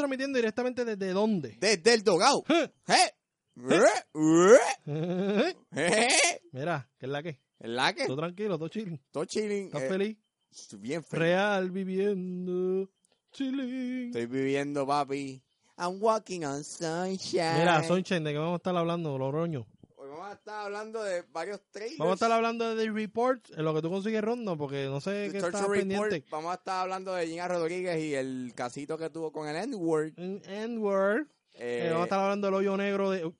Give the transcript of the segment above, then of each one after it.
transmitiendo directamente desde dónde. Desde el dogao. ¿Eh? ¿Eh? Mira, ¿qué es la que? ¿Es la que? Todo tranquilo, todo chilling. Todo chilling. ¿Estás eh, feliz? Bien feliz. Real viviendo. Chilling. Estoy viviendo, papi. I'm walking on sunshine. Mira, Sunshine, ¿de qué vamos a estar hablando, Loroño? Vamos a estar hablando de varios trailers. Vamos a estar hablando de The Report, en lo que tú consigues rondo, porque no sé The qué está pendiente. Vamos a estar hablando de Gina Rodríguez y el casito que tuvo con el N-Word. Eh, Eh, vamos a estar hablando del hoyo negro de...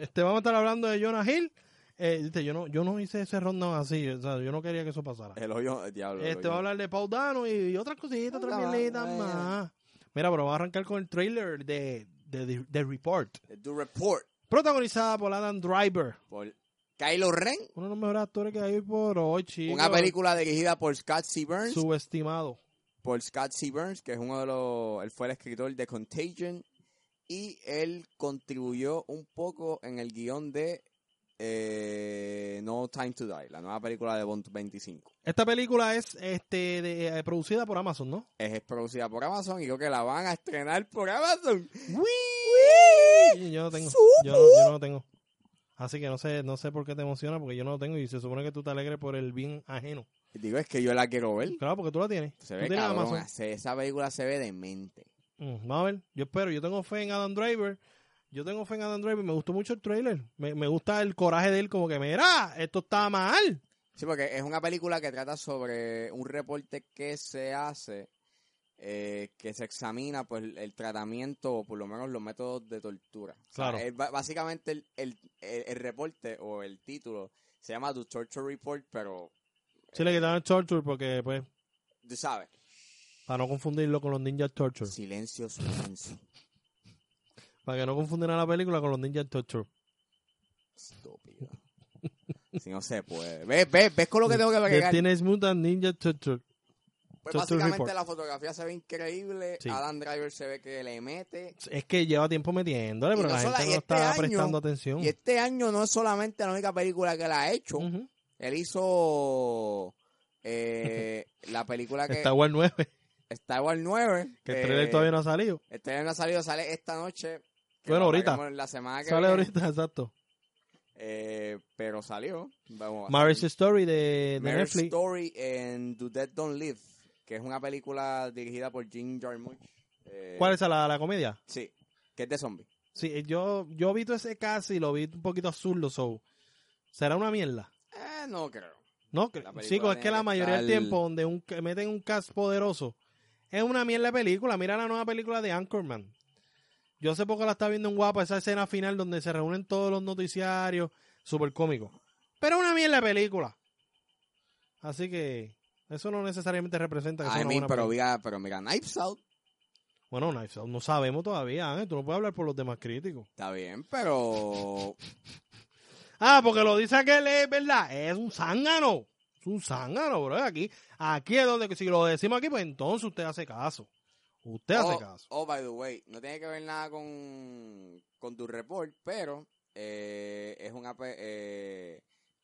Este, vamos a estar hablando de Jonah Hill. Eh, viste, yo no, yo no hice ese rondo así, o sea, yo no quería que eso pasara. El hoyo, el diablo. Este va a hablar de Paul Dano y, y otras cositas, otras eh. más. Mira, pero vamos a arrancar con el trailer de, de, de- The Report. The Report. Protagonizada por Adam Driver. Por Kylo Ren. Uno de los mejores actores que hay por hoy, chicos. Una película dirigida por Scott C. Burns. Subestimado. por Scott C. Burns, que es uno de los, él fue el escritor de Contagion y él contribuyó un poco en el guion de eh, No Time to Die, la nueva película de Bond 25. Esta película es este de- eh, producida por Amazon, ¿no? Es, es producida por Amazon y creo que la van a estrenar por Amazon. Sí, yo no tengo. Yo no, yo no lo tengo. Así que no sé, no sé por qué te emociona, porque yo no lo tengo y se supone que tú te alegres por el bien ajeno. Digo, es que yo la quiero ver. Claro, porque tú la tienes. Se ve tienes cabrón, esa película se ve demente. Mm, vamos a ver, yo espero, yo tengo fe en Adam Driver. Yo tengo fe en Adam Driver, me gustó mucho el trailer. Me, me gusta el coraje de él, como que, mira, esto está mal. Sí, porque es una película que trata sobre un reporte que se hace, eh, que se examina pues el tratamiento o por lo menos los métodos de tortura. O sea, Claro. es básicamente el, el, el- el reporte o el título se llama The Torture Report, pero Sí le quitaron el torture porque, pues, tú sabes, para no confundirlo con los Ninja Torture. silencio, silencio. Para que no confundan la película con los Ninja Torture. Estúpido. si no se puede. ¿Ves, ves, ves con lo que tengo que bregar? Teenage Mutant Ninja Torture. Pues básicamente la fotografía se ve increíble, Sí. Adam Driver se ve que le mete, Es que lleva tiempo metiéndole, Y pero no la sola- gente no este está año- prestando atención. Y este año no es solamente la única película que la ha hecho. Él hizo eh, la película que Star Wars 9, Star Wars 9. que el trailer todavía no ha salido. El trailer no ha salido, sale esta noche. Bueno, ahorita. La semana que Sale viene. ahorita, exacto. Eh, pero salió. Vamos Marriage. Story de, de Marriage Netflix. Story en Do Dead Don't Live, que es una película dirigida por Jim Jarmusch. Eh, ¿Cuál es la, la comedia? Sí, que es de zombie. Sí, eh, yo, yo vi todo ese casi y lo vi un poquito azul, so. ¿Será una mierda? Eh, no creo. No, chicos, es que la mayoría del tiempo donde un, que meten un cast poderoso es una mierda de película. Mira la nueva película de Anchorman. Yo hace poco la estaba viendo en Guapa, esa escena final donde se reúnen todos los noticiarios, súper cómico. Pero es una mierda de película. Así que eso no necesariamente representa que sea I una mean, buena pero película. mira, pero mira, Knives Out Bueno, Knives Out, no sabemos todavía, Ángel. Tú no puedes hablar por los demás críticos. está bien, pero Ah, porque lo dice aquel, es verdad. Es un zángano. Es un zángano, bro. Aquí, aquí es donde, si lo decimos aquí, pues entonces usted hace caso. Usted hace oh, caso. oh, by the way, no tiene que ver nada con, con tu report, pero eh, es una eh,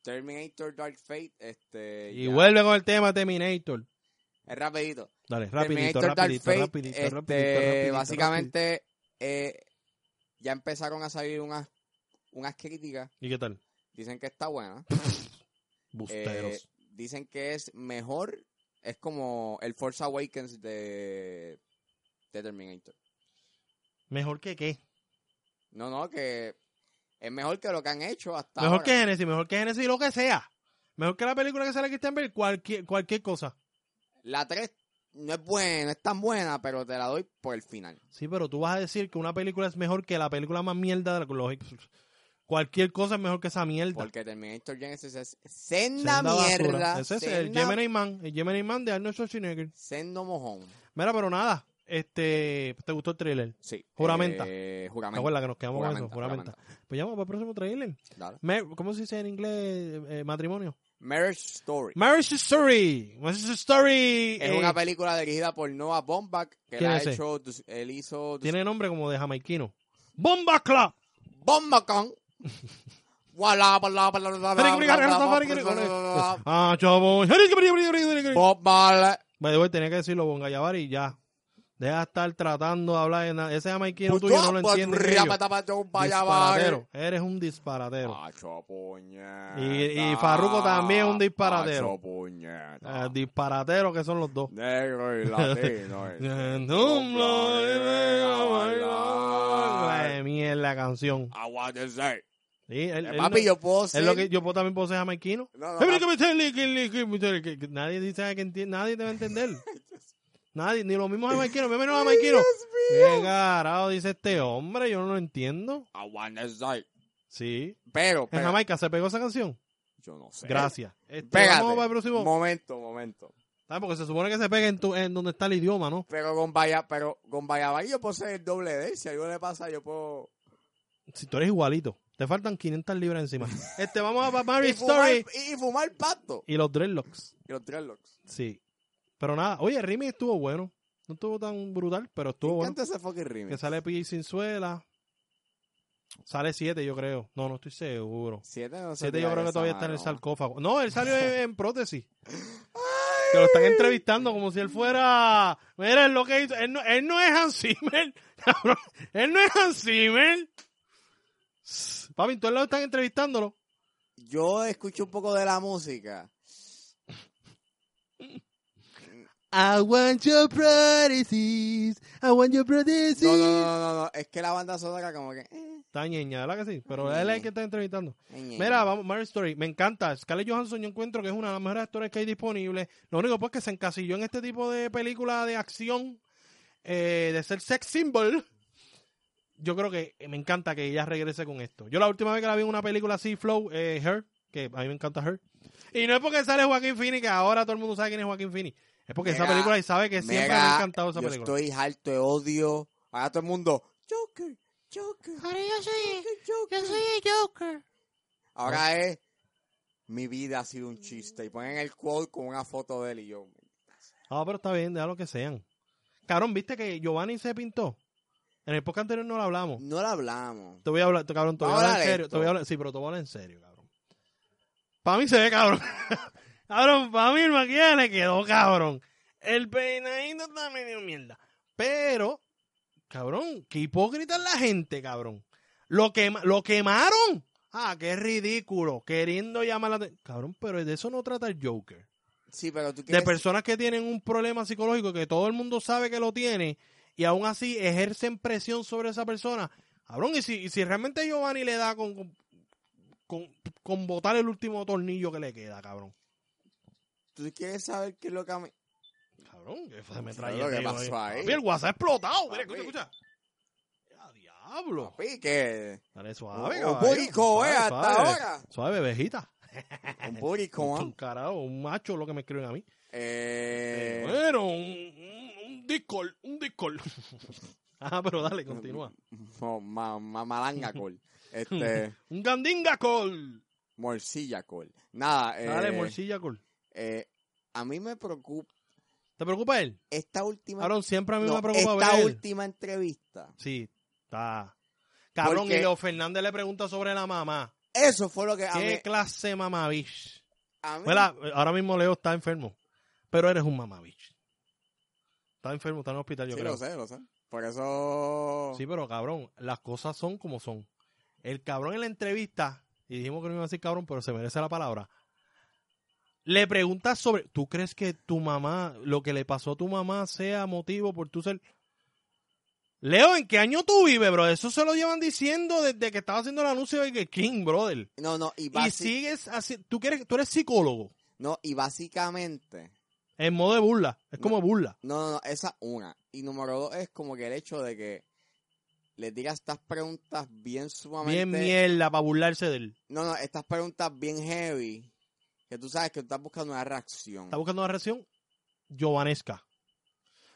Terminator Dark Fate, este Y ya- vuelve con el tema Terminator. es rapidito. Dale, rapidito, Terminator Dark rapidito, Fate, rapidito, este, rapidito, rapidito, básicamente eh, ya empezaron a salir unas unas críticas, rapidito. ¿Y qué tal? dicen que está buena, Busteros. Eh, dicen que es mejor, es como el Force Awakens de, de Terminator. ¿Mejor que qué? No, no, que es mejor que lo que han hecho hasta Mejor ahora. que Genesis, mejor que Genesis, lo que sea. Mejor que la película que sale Christian Bale, cualquier, cualquier cosa. La 3 no es buena, no es tan buena, pero te la doy por el final. Sí, pero tú vas a decir que una película es mejor que la película más mierda de la. Cualquier cosa es mejor que esa mierda. Porque Terminator Genesis es senda, mierda. Ese es el Gemini Man, el Gemini Man de Arnold Schwarzenegger. Sendo mojón. Mira, pero nada, este, ¿te gustó el trailer? Sí. Juramenta. Eh, ¿Te juramenta. acuerdas que nos quedamos con eso? Juramenta, Juramenta. juramenta. Pues llama para el próximo trailer. Dale. ¿Cómo se dice en inglés eh, matrimonio? Marriage Story. Marriage Story. Marriage Story. Es eh, una película dirigida por Noah Baumbach, que él ¿Quién ha ese? hecho, él hizo tiene nombre como de jamaiquino. Bomba Club. Bala, bala, Ah. Bob Marley. The way, tenía que decirlo Bonga Yavari y ya. Deja de estar tratando de hablar nada. Ese jamaiquino Pues tuyo no lo entiende. Disparatero. Eres un disparatero. Puñeta. Y- y Farruko también es un disparatero. Puñeta. Eh, disparatero que son los dos. Negro y latino. y- mierda la canción. Aguántese. Sí, él- Eh, él Papi, no- yo puedo es ser... lo que yo puedo, también puedo ser jamaiquino. No, no, Nadie dice que nadie debe entender. Nadie, ni los mismos jamaiquinos, menos los jamaiquinos. ¿Qué carajo dice este hombre? Yo no lo entiendo. aguántese. Sí. Pero, En Jamaica se pegó esa canción. yo no sé. Gracias. Este, Pégate. vamos para el próximo. Momento, momento. Ah, Porque se supone que se pegue en, tu, en donde está el idioma, ¿no? Pero con Vaya, pero con Vallabari yo puedo ser el doble de él. Si algo le pasa, yo puedo... Si tú eres igualito. Te faltan 500 libras encima. Este, vamos a Mary Y fumar, Story. y fumar pasto. Y los dreadlocks. Y los dreadlocks. Sí. Pero nada, oye, el remake estuvo bueno. No estuvo tan brutal, pero estuvo bueno. ese fucking Que sale PJ Sinzuela. Sale 7, yo creo. No, no estoy seguro. Siete no sé 7 yo creo que todavía está en el sarcófago. No, él salió en, en prótesis. Que lo están entrevistando como si él fuera. Mira, es lo que hizo. Él no, él no es Hans Zimmer. él no es Hans Zimmer. Papi, entonces lo están entrevistándolo. Yo escucho un poco de la música. I want your prótesis. I want your prótesis. No, no, no, no, no. Es que la banda sonora como que... eh, Está ñeña, ¿verdad que sí? Pero él es el que está entrevistando. eh. Mira, vamos, Mary Story, me encanta. Scarlett Johansson yo encuentro que es una de las mejores actores que hay disponibles. Lo único pues que se encasilló en este tipo de película de acción, eh, de ser sex symbol. Yo creo que me encanta que ella regrese con esto. Yo la última vez que la vi en una película así, Flow, eh, Her, que a mí me encanta Her. Y no es porque sale Joaquín Phoenix, que ahora todo el mundo sabe quién es Joaquín Phoenix. Es porque esa película y sabe que siempre Mega, me ha encantado esa yo película. estoy harto de odio. Ahora todo el mundo... Joker, Joker, Ahora yo soy, Joker, Joker. el Joker. Ahora es... Mi vida ha sido un chiste. Y ponen el quote con una foto de él y yo... Ah, pero está bien, déjalo que sean. Cabrón, ¿viste que Giovanni se pintó? En el podcast anterior no lo hablamos. No lo hablamos. Te voy a hablar, te- cabrón, te voy a hablar en serio. Te voy a hablar, sí, pero te voy a hablar en serio, cabrón. Para mí se ve cabrón. cabrón, para mí el maquillaje le quedó cabrón. El peinadito está medio mierda. Pero, cabrón, qué hipócrita es la gente, cabrón. Lo, quema- lo quemaron. Ah, qué ridículo. Queriendo llamar la atención. Cabrón, pero de eso no trata el Joker. Sí, pero tú De quieres... personas que tienen un problema psicológico que todo el mundo sabe que lo tiene y aún así ejercen presión sobre esa persona. Cabrón, y si, y si realmente Giovanni le da con, con, con, con botar el último tornillo que le queda, cabrón. Tú quieres saber qué es lo que a mí... Cabrón, que se me ¿Sabes trae lo que pasó ahí? Papi, el WhatsApp ha explotado. Mira, escucha, escucha. ¡Ya, diablo! Papi, que... Dale suave, Un burico, eh, hasta suave. ahora. Suave, bebejita. Un burico, Un carajo, un macho lo que me escriben a mí. Eh... Bueno, un, un, Discord, un Discord. ah, pero dale, continúa. No, ma, ma- malanga col. Este, Un Gandinga Call. morcilla col. Nada, eh, Dale, morcilla Call. Eh, a mí me preocupa ¿Te preocupa él? esta última Cabrón, siempre a mí no, me preocupa esta ver él. última entrevista. Sí, está. Cabrón, Porque- y Leo Fernández le pregunta sobre la mamá. Eso fue lo que a ¿Qué mí, clase a mí- ahora mismo Leo está enfermo. Pero eres un mamá bich. Está enfermo, está en el hospital, yo sí, creo. lo sé, lo sé. Por eso Sí, pero cabrón, las cosas son como son. El cabrón en la entrevista, y dijimos que no iba a decir cabrón, pero se merece la palabra. Le pregunta sobre, ¿tú crees que tu mamá, lo que le pasó a tu mamá sea motivo por tu ser... Leo, ¿en qué año tú vives, bro? Eso se lo llevan diciendo desde que estaba haciendo el anuncio de que King, brother. no, no, y, Y sigues así, tú, quieres, tú eres psicólogo, no, y básicamente en modo de burla, es como burla. No, no, no, esa una. Y número dos es como que el hecho de que le diga estas preguntas bien sumamente... Bien mierda para burlarse de él. No, no, estas preguntas bien heavy, que tú sabes que tú estás buscando una reacción. ¿Estás buscando una reacción? Giovanesca.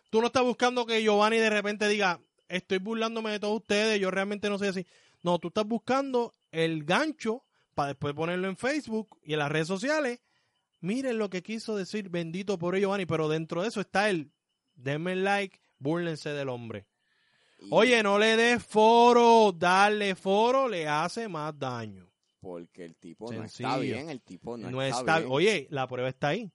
Tú no estás buscando que Giovanni de repente diga, estoy burlándome de todos ustedes, yo realmente no soy así. No, tú estás buscando el gancho para después ponerlo en Facebook y en las redes sociales. Miren lo que quiso decir, bendito por ello, Giovanni, pero dentro de eso está el, denme like, búrlense del hombre. Oye, no le des foro, darle foro le hace más daño. Porque el tipo no está bien, el tipo no, No, está, está, bien. oye, la prueba está ahí.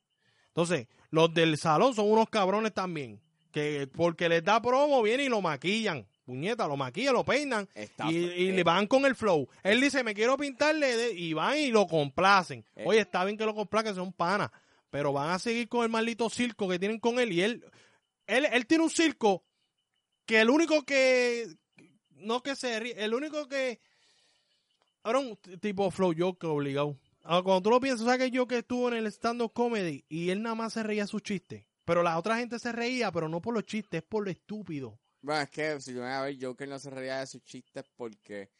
Entonces, los del salón son unos cabrones también. Que porque les da promo, viene y lo maquillan. Puñeta, lo maquillan, lo peinan Está- y, y eh, le van con el flow. Él dice, me quiero pintarle de- y van y lo complacen. Eh. Oye, está bien que lo complacen, son panas, pero van a seguir con el maldito circo que tienen con él y él, él, él tiene un circo que el único que, no que se ríe, el único que, ahora un tipo flow joke obligado. Ahora, cuando tú lo piensas, ¿sabes que yo que estuvo en el stand-up comedy y él nada más se reía sus chistes? Pero la otra gente se reía, pero no por los chistes, es por lo estúpido. Bueno, es que si lo van a ver, Joker no se reía de sus chistes porque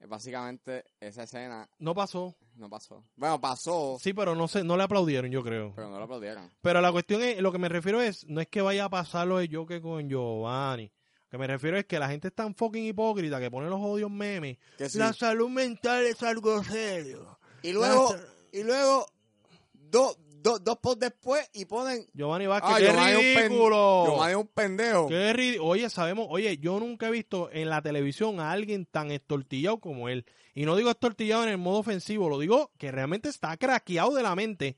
eh, básicamente esa escena No pasó. no pasó. Bueno, pasó, Sí, pero no sé, no le aplaudieron, yo creo. pero no lo aplaudieron. Pero la cuestión es, lo que me refiero es, no es que vaya a pasar lo de Joker con Giovanni. Que me refiero es que la gente es tan fucking hipócrita que pone los odios memes. Sí. La salud mental es algo serio. Y luego, y luego, dos dos dos posts después y ponen. Giovanni Vázquez, Ah, qué Giovanni es un ridículo. Giovanni es un pendejo. Qué Oye, sabemos, oye, yo nunca he visto en la televisión a alguien tan estortillado como él. Y no digo estortillado en el modo ofensivo, lo digo que realmente está craqueado de la mente.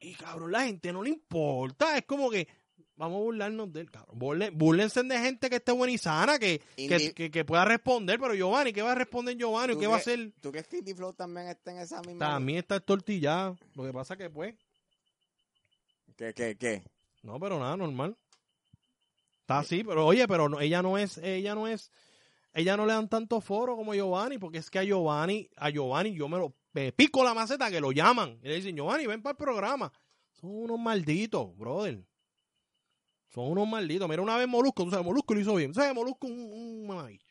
Y cabrón, la gente no le importa. Es como que vamos a burlarnos de él, cabrón. Búrlense de gente que esté buena y sana, que, que, que- que pueda responder. Pero Giovanni, ¿qué va a responder Giovanni? ¿Tú ¿Qué va a hacer? ¿Tú crees que Indie Flow también está en esa misma? También está estortillado. Lo que pasa que pues, ¿Qué, qué, qué? no, pero nada, normal. Está así, pero oye, pero no- ella no es, ella no es, ella no le dan tanto foro como Giovanni, porque es que a Giovanni, a Giovanni yo me lo me pico la maceta que lo llaman y le dicen, Giovanni, ven para el programa. Son unos malditos, brother. Son unos malditos. Mira, una vez Molusco, tú sabes, Molusco lo hizo bien. Tú sabes, Molusco un, un mamabicho.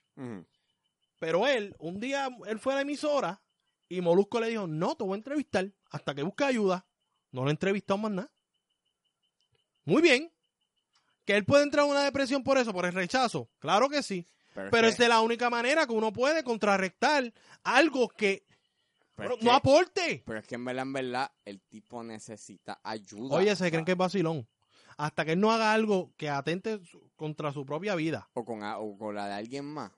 Pero él, un día, él fue a la emisora y Molusco le dijo, no, te voy a entrevistar hasta que busque ayuda. No lo he entrevistado más nada. Muy bien. Que él puede entrar en una depresión por eso, por el rechazo. Claro que sí. Pero, Pero es de la única manera que uno puede contrarrestar algo que Pero no, que- aporte. Pero es que en verdad, en verdad, el tipo necesita ayuda. Oye, se creen que es vacilón. Hasta que él no haga algo que atente contra su propia vida, O con, o con la de alguien más.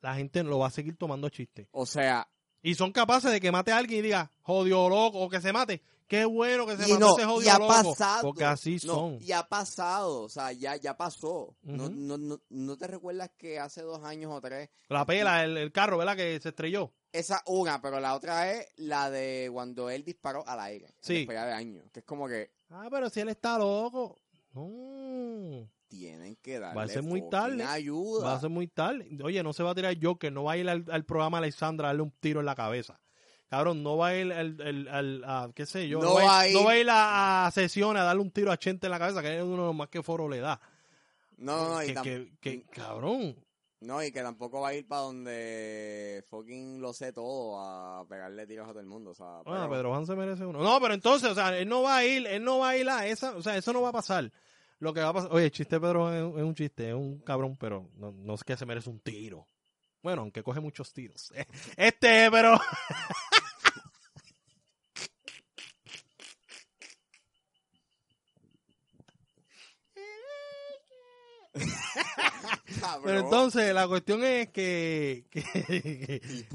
la gente lo va a seguir tomando chiste. O sea, Y son capaces de que mate a alguien y diga, jodió loco, o que se mate. Qué bueno que se mató no, ese y jodido ha loco. pasado. Porque así No, son. y ha pasado. O sea, ya, ya pasó. no, Ujú. no, no, ¿No te recuerdas que hace dos años o tres? La pela, el, el carro, ¿verdad? Que se estrelló. Esa una, pero la otra es la de cuando él disparó al aire. Sí. Después de años. Que es como que Ah, pero si él está loco. No. tienen que darle Va a ser muy tarde. ayuda. Va a ser muy tarde. Oye, no se va a tirar Joker, no va a ir al, al programa Alexandra a darle un tiro en la cabeza. Cabrón, no va a ir al, al- al- a, qué sé yo, No va a ir- no va a ir a, a sesiones a darle un tiro a Chente en la cabeza, que es uno de los más que foro le da. No, no, y que, que- que- cabrón. No, y que tampoco va a ir para donde fucking lo sé todo a pegarle tiros a todo el mundo. O sea, Ah, pero- Pedro Juan se merece uno. No, pero entonces, o sea, él no va a ir, él no va a ir a esa, o sea, eso no va a pasar. Lo que va a pasar, oye, el chiste de Pedro Juan es, es un chiste, es un cabrón, pero no, no es que se merece un tiro. Bueno, aunque coge muchos tiros. Este, pero Pero entonces la cuestión es que, que,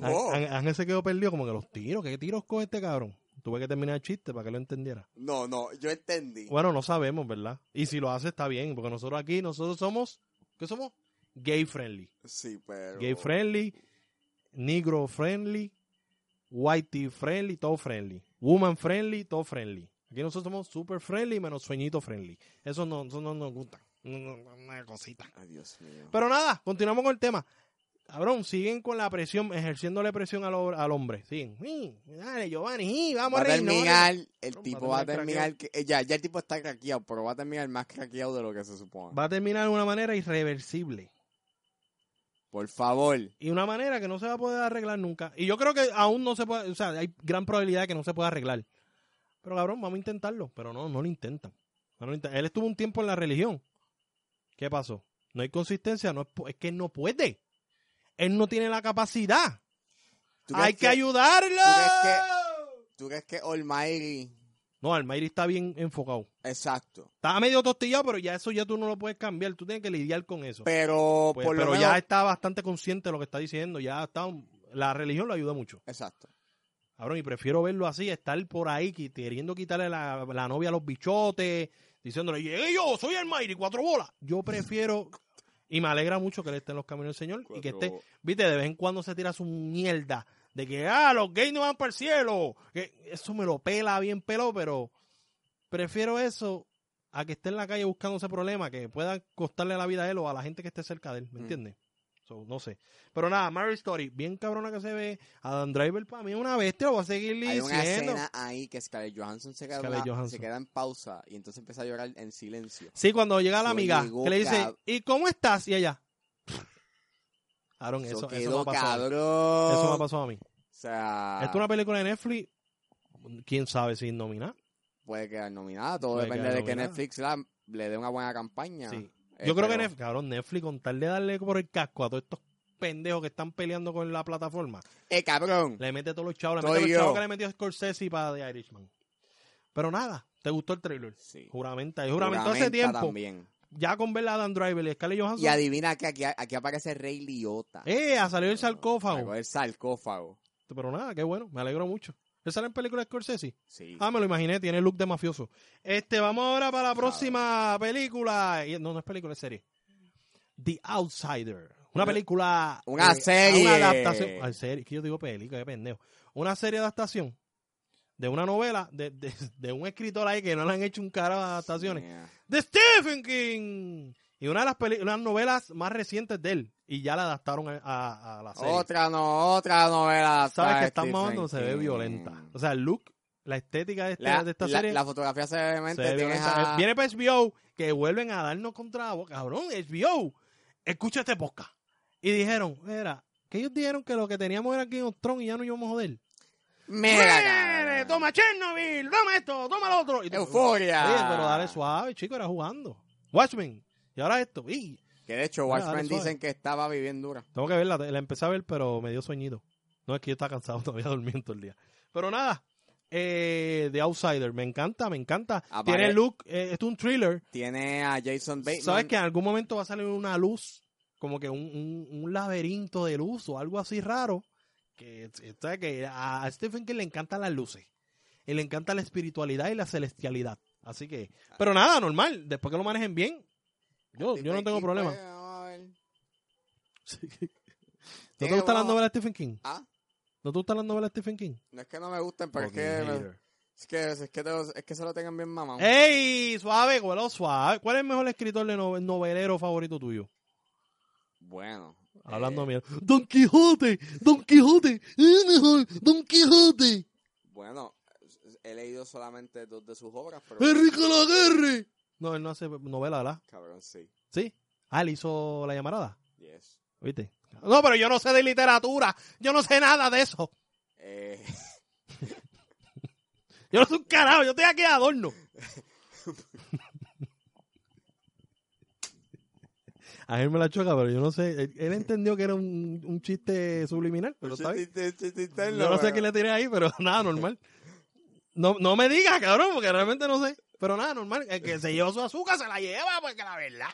Ángel se quedó perdido como que los tiros, ¿qué tiros coge este cabrón? Tuve que terminar el chiste para que lo entendiera. No, no, yo entendí. Bueno, no sabemos, ¿verdad? Y si lo hace está bien, porque nosotros aquí, nosotros somos, ¿qué somos? Gay friendly. Sí, pero. Gay friendly, negro friendly, whitey friendly, todo friendly. Woman friendly, todo friendly. Aquí nosotros somos super friendly menos sueñito friendly. Eso no, eso no nos gusta. Una cosita. Ay, Dios mío. Pero nada, continuamos con el tema. Cabrón, siguen con la presión, ejerciéndole presión al, al hombre. Siguen. Sí, dale, Giovanni, sí, vamos va a terminar, el Va a tipo va a terminar que, eh, ya, ya el tipo está craqueado, pero va a terminar más craqueado de lo que se supone. Va a terminar de una manera irreversible. Por favor. Y una manera que no se va a poder arreglar nunca. Y yo creo que aún no se puede, o sea, hay gran probabilidad de que no se pueda arreglar. Pero cabrón, vamos a intentarlo. Pero no, no lo intentan. No lo intentan. Él estuvo un tiempo en la religión. ¿Qué pasó? No hay consistencia, no es, es que él no puede. Él no tiene la capacidad. ¿Tú Hay que, ayudarlo. crees ¿Tú crees que Almighty... No, Almayri está bien enfocado. Exacto. Está medio tostillado, pero ya eso ya tú no lo puedes cambiar. Tú tienes que lidiar con eso. Pero Pues, por lo pero menos... ya está bastante consciente de lo que está diciendo. Ya está. La religión lo ayuda mucho. Exacto. Cabrón, y prefiero verlo así, estar por ahí queriendo quitarle la, la novia a los bichotes, diciéndole, llegué yo, soy el Mayri, cuatro bolas. Yo prefiero, y me alegra mucho que él esté en los caminos del Señor y que esté, viste, de vez en cuando se tira su mierda de que, ah, los gays no van para el cielo. Que eso me lo pela bien pelo, pero prefiero eso a que esté en la calle buscándose problemas que pueda costarle la vida a él o a la gente que esté cerca de él, ¿me Mm. entiendes? So, no sé. Pero nada, Mary Story, bien cabrona que se ve. Adam Driver para mí es una bestia, lo voy a seguir Hay una diciendo. escena ahí que Scarlett Johansson se queda, Scarlett Johansson. se queda en pausa y entonces empieza a llorar en silencio. Sí, cuando llega la amiga, llegó que le dice, cab- ¿y cómo estás? Y ella. Aaron, eso, Eso, eso, me ha pasado. a mí. cabrón. Eso me pasado a mí. O sea, Esto es una película de Netflix. ¿Quién sabe si nominada? puede quedar nominada. Todo Puede depende de que. Netflix la- le dé una buena campaña. Sí. Yo creo que Netflix, cabrón, Netflix, con tal de darle por el casco a todos estos pendejos que están peleando con la plataforma, ¡Eh, cabrón! le mete todos los chavos, le mete los chavos que le metió Scorsese para The Irishman. Pero nada, ¿te gustó el trailer? Sí. Juramenta, y juramentó hace tiempo, también. ya con ver a Dan Driver y Scarlett Y Johansson. adivina que aquí, aquí aparece Rey Liotta. ¡Eh! Ha salido el sarcófago. el sarcófago. Pero nada, qué bueno, me alegro mucho. ¿Él sale en película de Scorsese? Sí. Ah, me lo imaginé, tiene look de mafioso. Este, vamos ahora para la próxima película. No, no es película, es serie. The Outsider. Una película. una eh, serie. Una adaptación. Ay, serie, que yo digo película, qué pendejo. Una serie de adaptación de una novela de, de, de un escritor ahí que no le han hecho un carajo de adaptaciones. Yeah. De Stephen King. Y una de las peli- unas novelas más recientes de él. Y ya la adaptaron a, a- a la serie. Otra no, otra novela. Sabes que están mamando, se ve King. violenta. O sea, el look, la estética de, este- La, de esta la- serie. la fotografía se ve se a- Viene para HBO, que vuelven a darnos contra la boca. Cabrón, HBO. Escucha este podcast. Y dijeron, mira, que ellos dijeron que lo que teníamos era Game of Thrones y ya no íbamos a joder. Mira, ¡Mire, cabrón. Toma Chernobyl, toma esto, toma lo otro. Y tú- Euforia. Oye, pero dale suave, chico, era jugando. Watchmen. Y ahora esto. Y Que de hecho, dale Watchmen suave. dicen que estaba viviendo dura. tengo que verla. La empecé a ver, pero me dio sueñito. No es que yo estaba cansado, todavía durmiendo todo el día. Pero nada. Eh, The Outsider, me encanta, me encanta. Apare- Tiene look, eh, es un thriller. Tiene a Jason Bateman. ¿Sabes que en algún momento va a salir una luz? Como que un, un, un laberinto de luz o algo así raro. Que, ¿sabes? que a Stephen King le encantan las luces. Y le encanta la espiritualidad y la celestialidad. Así que, pero nada, normal. Después que lo manejen bien, yo, yo no tengo problema. Pues, vamos a ver. ¿No Tiene te gustan las novelas de Stephen King? Ah, ¿No te gustan las novelas de Stephen King? no es que no me gusten, pero es Fucking que, hater. es que es que te- es que se lo tengan bien mamado. ¡Ey! Suave, güelo, suave. ¿Cuál es el mejor escritor de nove- novelero favorito tuyo? Bueno. Hablando eh, mierda. Don Quijote, Don Quijote, es mejor, Don Quijote. Bueno, he leído solamente dos de sus obras, pero Enrique Laguerre. No, él no hace novela, ¿verdad? cabrón, sí. Sí. Ah, él hizo La Llamarada. Yes. ¿Viste? No, pero yo no sé de literatura. Yo no sé nada de eso. Eh, Yo no soy un carajo. Yo estoy aquí de adorno. A él me la choca, pero yo no sé. Él, él entendió que era un, un chiste subliminal, pero está bien. Yo no sé qué le tiré ahí, pero nada, normal. No, no me digas, cabrón, porque realmente no sé. Pero nada, normal. El que se llevó su azúcar se la lleva, porque la verdad.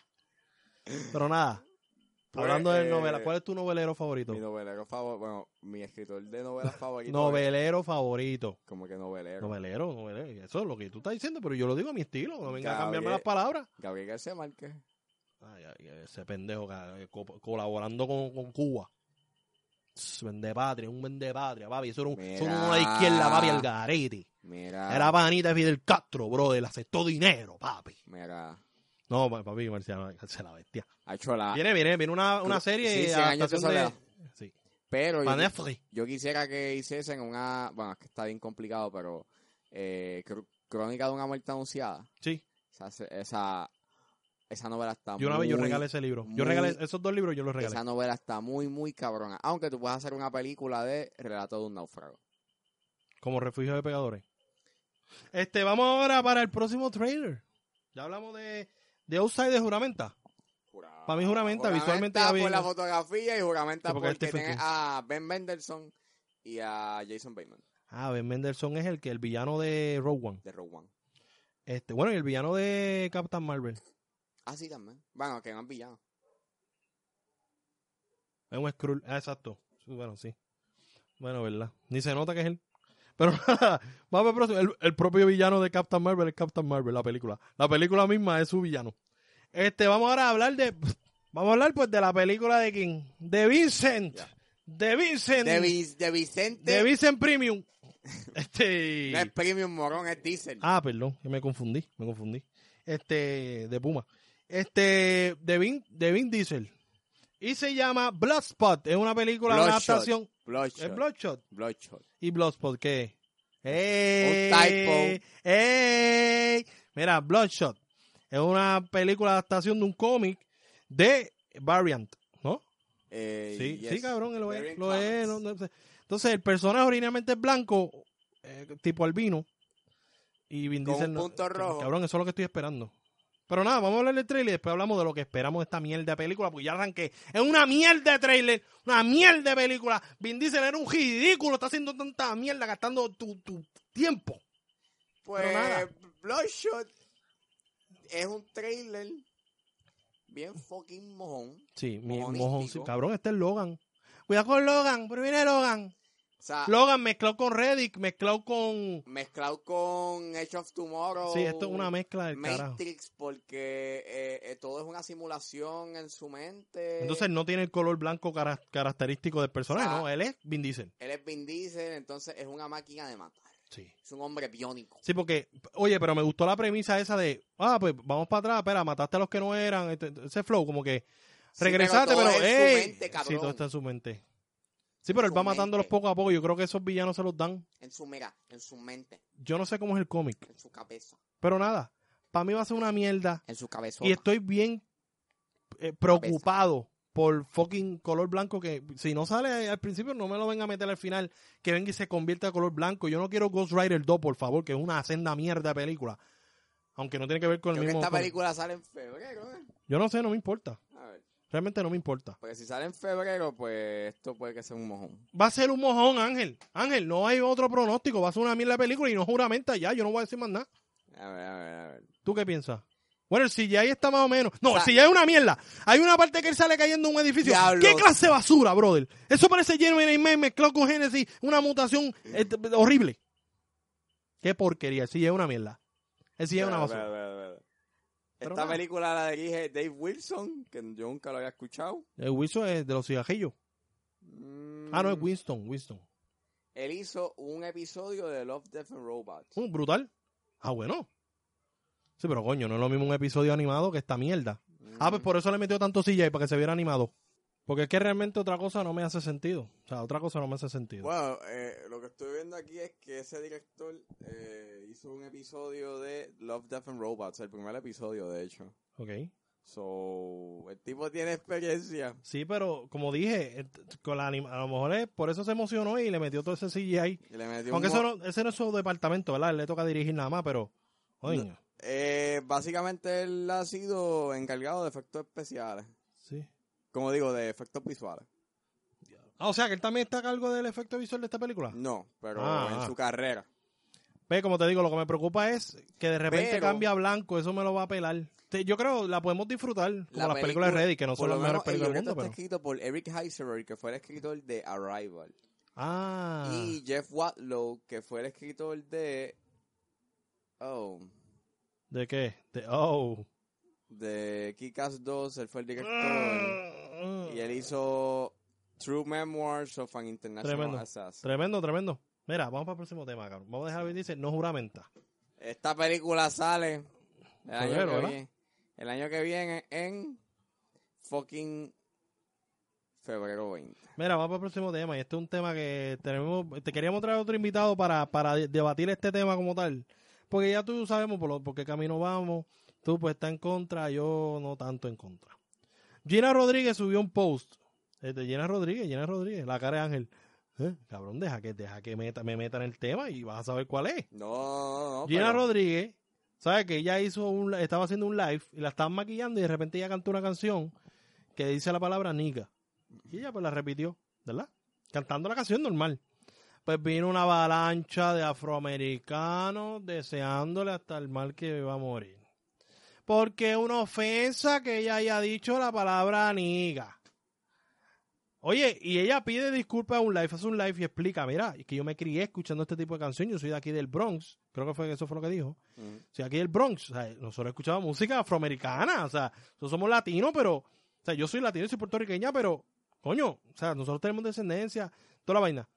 Pero nada. Pues, Hablando de eh, novela, ¿cuál es tu novelero favorito? Mi novelero favorito, bueno, mi escritor de novelas favorito. Novelero favorito. Como que novelero. Novelero, novelero. Eso es lo que tú estás diciendo, pero yo lo digo a mi estilo. No venga a Gabriel. cambiarme las palabras. Gabriel García Márquez. Ay, ay, ese pendejo colaborando con, con Cuba. Vende patria, un vende patria, papi. Eso era un, eso era Mira. uno de izquierda, papi, al garete. Mira. Era panita de Fidel Castro, bro. Él aceptó dinero, papi. Mira. No, pa- papi, Marciano, se la bestia. La. Viene, viene, viene una, una. Sí, serie. Cien años de soledad. Sí. Pero yo, yo quisiera que hiciesen una. Bueno, es que está bien complicado, pero. Eh, cr- Crónica de una muerte anunciada. Sí. Esa, esa, esa novela está Yo una vez yo muy- regalé ese libro. muy- Yo regalé esos dos libros, yo los regalé. Esa novela está muy, muy cabrona. Aunque tú puedes hacer una película de Relato de un náufrago. Como refugio de pegadores. Este, vamos ahora para el próximo trailer. Ya hablamos de, de Outside de Juramenta. Para mí juramenta, visualmente ya vi- por la fotografía y juramenta Sí, porque porque, tiene a Ben Mendelssohn y a Jason Bateman Ah, Ben Mendelssohn es el que el villano de Rogue One. de Rogue One. Este, bueno, y el villano de Captain Marvel. Ah, sí, también. Bueno, que no es villano. Es un Skrull. Ah, exacto. Bueno, sí. Bueno, ¿verdad? Ni se nota que es él. Pero nada, vamos al próximo. El, el propio villano de Captain Marvel es Captain Marvel, la película. La película misma es su villano. Este, vamos ahora a hablar de. Vamos a hablar pues de la película de King. De Vincent. De Vincent. De, Vic- de Vicente. de Vincent Premium. Este. no es premium morón, es diesel. Ah, perdón, me confundí, me confundí. Este, de Puma. Este, de Vin, de Vin Diesel. Y se llama Bloodspot. Es una película, una Bloodshot. adaptación. Bloodshot. ¿Es Bloodshot? Bloodshot. ¿Y Bloodspot qué? ¡Ey! Un typo. ¡Ey! Mira, Bloodshot. Es una película adaptación de un cómic de Variant, ¿no? Eh, Sí, yes. sí, cabrón, lo es. Lo es no- no. Entonces, el personaje originalmente es blanco, eh, tipo albino. Y Vin Con Diesel un no- punto rojo. Cabrón, eso es lo que estoy esperando. Pero nada, vamos a hablar del trailer y después hablamos de lo que esperamos de esta mierda de película, porque ya arranqué. Es una mierda de trailer, una mierda de película. Vin Diesel era un ridículo, está haciendo tanta mierda, gastando tu, tu tiempo. Pues nada. Bloodshot es un trailer bien fucking mojón. Sí, mojón, cabrón, este es Logan. Cuidado con Logan, pero viene Logan. O sea, Logan mezclado con Reddick, mezclado con... mezclado con Edge of Tomorrow. Sí, esto es una mezcla del carajo. Matrix, porque eh, eh, todo es una simulación en su mente. Entonces no tiene el color blanco cara- característico del personaje, Ah. ¿no? Él es Vin Diesel. Él es Vin Diesel, entonces es una máquina de matar. Sí. Es un hombre biónico. Sí, porque, oye, pero me gustó la premisa esa de, ah, pues vamos para atrás, espera, mataste a los que no eran, este- ese flow, como que Sí, regresate, todo pero, es en su ey, mente, sí, cabrón. todo está en su mente. Sí, pero él va matándolos mente. poco a poco, yo creo que esos villanos se los dan. En su, mira, en su mente, Yo no sé cómo es el cómic, en su cabeza, pero nada, para mí va a ser una mierda en su cabeza. y estoy bien eh, preocupado por fucking color blanco que si no sale al principio no me lo venga a meter al final que venga y se convierta a color blanco. Yo no quiero Ghost Rider 2, por favor, que es una senda mierda de película. Aunque no tiene que ver con el que mismo esta película sale en febrero, ¿eh? Yo no sé, no me importa. Realmente no me importa. Porque si sale en febrero, pues esto puede que sea un mojón. Va a ser un mojón, Ángel. Ángel, no hay otro pronóstico. Va a ser una mierda de película y no juramenta ya. Yo no voy a decir más nada. A ver, a ver, a ver. ¿Tú qué piensas? Bueno, el CGI está más o menos. No, O sea- el CGI es una mierda. Hay una parte que él sale cayendo en un edificio. Diablos. ¿Qué clase de basura, brother? Eso parece Jeremy May mezclado con Genesis. Una mutación eh, horrible. Qué porquería. El CGI es una mierda. El CGI es una basura. Pero Esta nada. película la dirige Dave Wilson, que yo nunca lo había escuchado. El Wilson es de los cigajillos. Mm, Ah, no, es Winston. Winston. Él hizo un episodio de Love, Death and Robots. Uh, brutal. Ah, bueno. Sí, pero coño, no es lo mismo un episodio animado que esta mierda. Ah, pues por eso le metió tanto CGI para que se viera animado. Porque es que realmente otra cosa no me hace sentido. O sea, otra cosa no me hace sentido. Bueno, eh, lo que estoy viendo aquí es que ese director eh, hizo un episodio de Love, Death and Robots, el primer episodio, de hecho. Ok. So, el tipo tiene experiencia. Sí, pero como dije, eh, con la anima- a lo mejor es, por eso se emocionó y le metió todo ese CGI. Y le metió Aunque un eso no, ese no es su departamento, ¿verdad? Él le toca dirigir nada más, pero... Coño. Eh, básicamente él ha sido encargado de efectos especiales. Como digo, de efectos visuales. Ah, o sea, que él también está a cargo del efecto visual de esta película. No, pero Ah, en su carrera. Ve, como te digo, lo que me preocupa es que de repente Pero- cambia a blanco, eso me lo va a pelar. Yo creo la podemos disfrutar como La las películas de Reddit, que no son las mejores películas del mundo, está pero... escrito por Eric Heiserberg, que fue el escritor de Arrival. Ah, Y Jeff Watlow, que fue el escritor de... Oh, ¿de qué? De, oh. De Kick-Ass 2, él fue el director. Ah. y él hizo True Memoirs of an International Tremendo. Assassin. Tremendo, tremendo. Mira, vamos para el próximo tema, cabrón. Vamos a dejar bien, dice, no juramenta. Esta película sale el año, que viene, el año que viene en fucking febrero 20. Mira, vamos para el próximo tema. Y este es un tema que tenemos. Te queríamos traer otro invitado para, para de- debatir este tema como tal. Porque ya tú sabemos por, lo, por qué camino vamos. Tú pues estás en contra, yo no tanto en contra. Gina Rodríguez subió un post. Este, Gina Rodríguez, Gina Rodríguez, la cara de Ángel. Eh, Cabrón, deja que, deja que meta, me meta en el tema y vas a saber cuál es. No, no. Gina pero- Rodríguez, ¿sabes? Que ella hizo un, estaba haciendo un live y la estaban maquillando y de repente ella cantó una canción que dice la palabra niga. Y ella pues la repitió, ¿verdad? Cantando la canción normal. Pues vino una avalancha de afroamericanos deseándole hasta el mal que va a morir. Porque es una ofensa que ella haya dicho la palabra niga. Oye, y ella pide disculpas a un live, hace un live y explica, mira, es que yo me crié escuchando este tipo de canción, yo soy de aquí del Bronx, creo que fue eso fue lo que dijo. Ujú. Soy aquí del Bronx, o sea, nosotros escuchamos música afroamericana, o sea, nosotros somos latinos, pero, o sea, yo soy latino y soy puertorriqueña, pero, coño, o sea, nosotros tenemos descendencia, toda la vaina.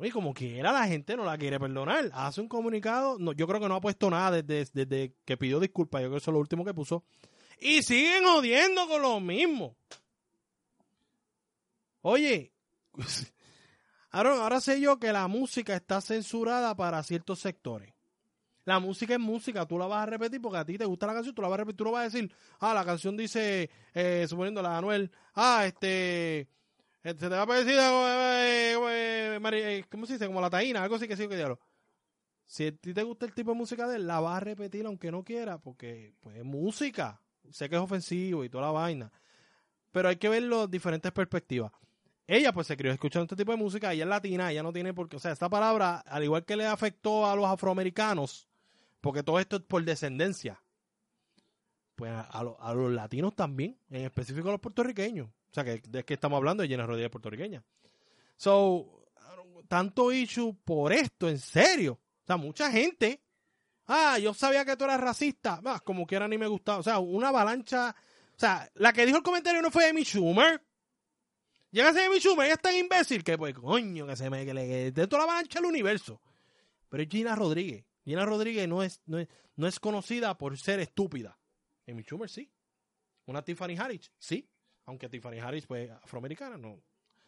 Y como quiera, la gente no la quiere perdonar. Hace un comunicado, no, yo creo que no ha puesto nada desde, desde que pidió disculpas, yo creo que eso es lo último que puso. Y siguen jodiendo con lo mismo. Oye, ahora, ahora sé yo que la música está censurada para ciertos sectores. La música es música, tú la vas a repetir porque a ti te gusta la canción, tú la vas a repetir, tú no vas a decir, ah, la canción dice, eh, suponiendo la de Anuel, ah, este, se te va a parecer, eh, eh, eh, ¿cómo se dice? Como la taína, algo así que sí, que diablo. Si a ti te gusta el tipo de música de él, la vas a repetir aunque no quiera, porque pues es música. Sé que es ofensivo y toda la vaina. Pero hay que ver las diferentes perspectivas. Ella pues se crió escuchando este tipo de música, ella es latina, ella no tiene por qué, o sea, esta palabra, al igual que le afectó a los afroamericanos, porque todo esto es por descendencia, pues a, a lo- a los latinos también, en específico a los puertorriqueños. O sea, que de que estamos hablando de Jenna Rodríguez puertorriqueña. So, tanto issue por esto, en serio. O sea, mucha gente. Ah, yo sabía que tú eras racista. Ah, como quiera ni me gustaba. O sea, una avalancha. O sea, la que dijo el comentario no fue Amy Schumer. Llega a ser Amy Schumer, ella es tan imbécil que, pues, coño, que se me. que le de toda la avalancha del universo. Pero es Gina Rodríguez. Gina Rodríguez no es, no es, no es conocida por ser estúpida. Amy Schumer sí. Una Tiffany Harris, sí. Aunque Tiffany Harris, pues, afroamericana, no.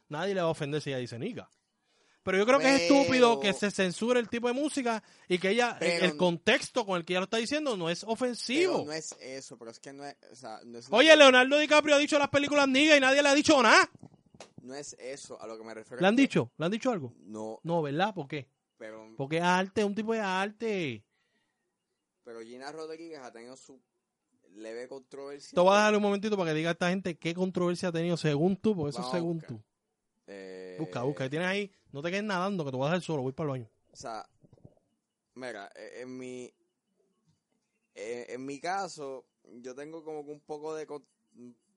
Nadie le va a ofender si ella dice niga. Pero yo creo que es estúpido que se censure el tipo de música y que ella, el- Pero- el contexto con el que ella lo está diciendo no es ofensivo. Pero no es eso, pero es que no es, o sea, no es Oye, Leonardo DiCaprio ha dicho las películas niga y nadie le ha dicho nada. no es eso a lo que me refiero. ¿Le han que dicho? ¿Le han dicho algo? No, No, ¿verdad? ¿Por qué? pero, Porque es arte, es un tipo de arte. pero Gina Rodríguez ha tenido su leve controversia. Te voy a dejar un momentito para que diga a esta gente qué controversia ha tenido según tú, porque eso es según tú. Eh, Busca, busca. ¿Qué tienes ahí? No te quedes nadando, que te voy a dejar solo. Voy para el baño. O sea, mira, eh, en mi eh, en mi caso, yo tengo como que un poco de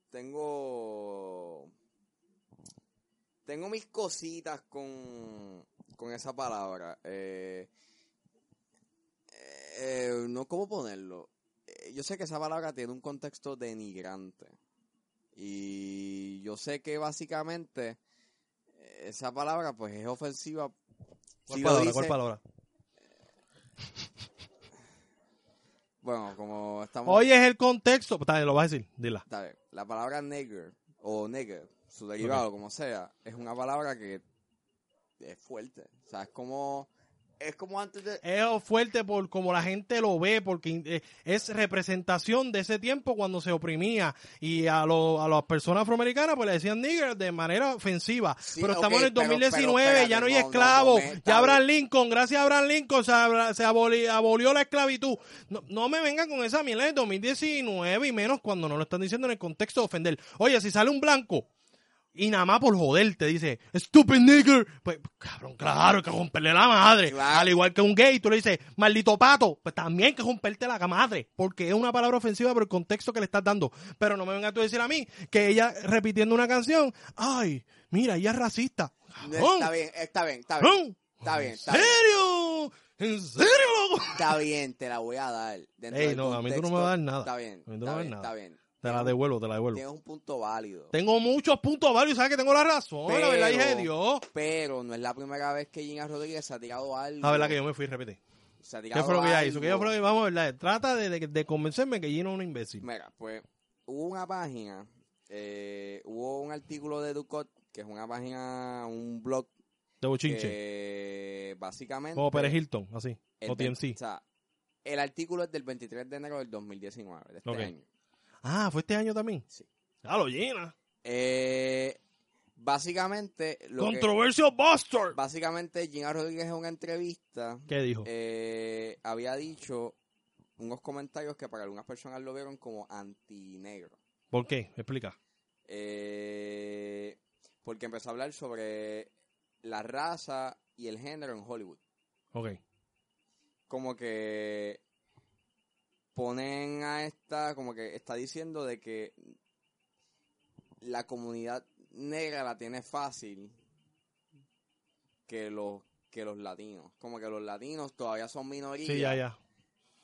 tengo tengo mis cositas con con esa palabra. Eh, eh, no cómo ponerlo. Eh, yo sé que esa palabra tiene un contexto denigrante. Y yo sé que básicamente eh, esa palabra pues es ofensiva. ¿Cuál Si palabra? dice- ¿Cuál palabra? Bueno, como estamos... Oye, es el contexto. Está bien, lo vas a decir. Dila. Está bien, La palabra nigger o nigger, su derivado, como sea, es una palabra que es fuerte. O sea, es como... Es como antes de... Es fuerte por como la gente lo ve, porque eh, es representación de ese tiempo cuando se oprimía y a, lo- a las personas afroamericanas pues le decían nigger de manera ofensiva. Sí, pero estamos en el pero- 2019, pero ya no hay espérate, no, no, esclavos, no ya Abraham bien. Lincoln, gracias a Abraham Lincoln se, abolió la esclavitud. No, no me vengan con esa mierda del 2019 y menos cuando no lo están diciendo en el contexto de ofender. Oye, si sale un blanco y nada más por joder te dice, stupid nigger, pues cabrón, claro, hay que romperle la madre. Claro. Al igual que un gay, tú le dices, maldito pato, pues también hay que romperte la madre, porque es una palabra ofensiva por el contexto que le estás dando. Pero no me vengas tú a decir a mí que ella repitiendo una canción, ay, mira, ella es racista. Cabrón, está bien, está bien, está bien. Está bien, ¿En está bien. serio? ¿En serio, loco? Está bien, te la voy a dar. Ey, no, a mí tú no me vas a dar nada. Está bien, A mí tú no está me bien, das está nada. bien. Te la devuelvo, te la devuelvo. Tienes un punto válido. Tengo muchos puntos varios, ¿sabes que tengo la razón? la verdad, Pero- Dios. Pero no es la primera vez que Gina Rodríguez se ha tirado algo. La verdad que yo me fui, repite. se ha ¿Qué fue lo que ella hizo? algo. ¿Qué fue lo que vamos a ver? Trata de, de, de convencerme que Gino es un imbécil. Mira, pues hubo una página, eh, hubo un artículo de Ducot, que es una página, un blog, De bochinche. que básicamente... Como Pérez Hilton, así. O TMC. O sea, el artículo es del 23 de enero del 2019, de este Ok. año. Ah, ¿fue este año también? Sí. Ah, lo llena. Eh, básicamente, lo que- Controversial Buster. básicamente Gina Rodríguez en una entrevista ¿Qué dijo? eh, había dicho unos comentarios que para algunas personas lo vieron como antinegro. ¿Por qué? Explica. Eh, porque empezó a hablar sobre la raza y el género en Hollywood. Ok. Como que ponen a esta, como que está diciendo de que la comunidad negra la tiene fácil que los que los latinos. Como que los latinos todavía son minoría. Sí, ya, ya.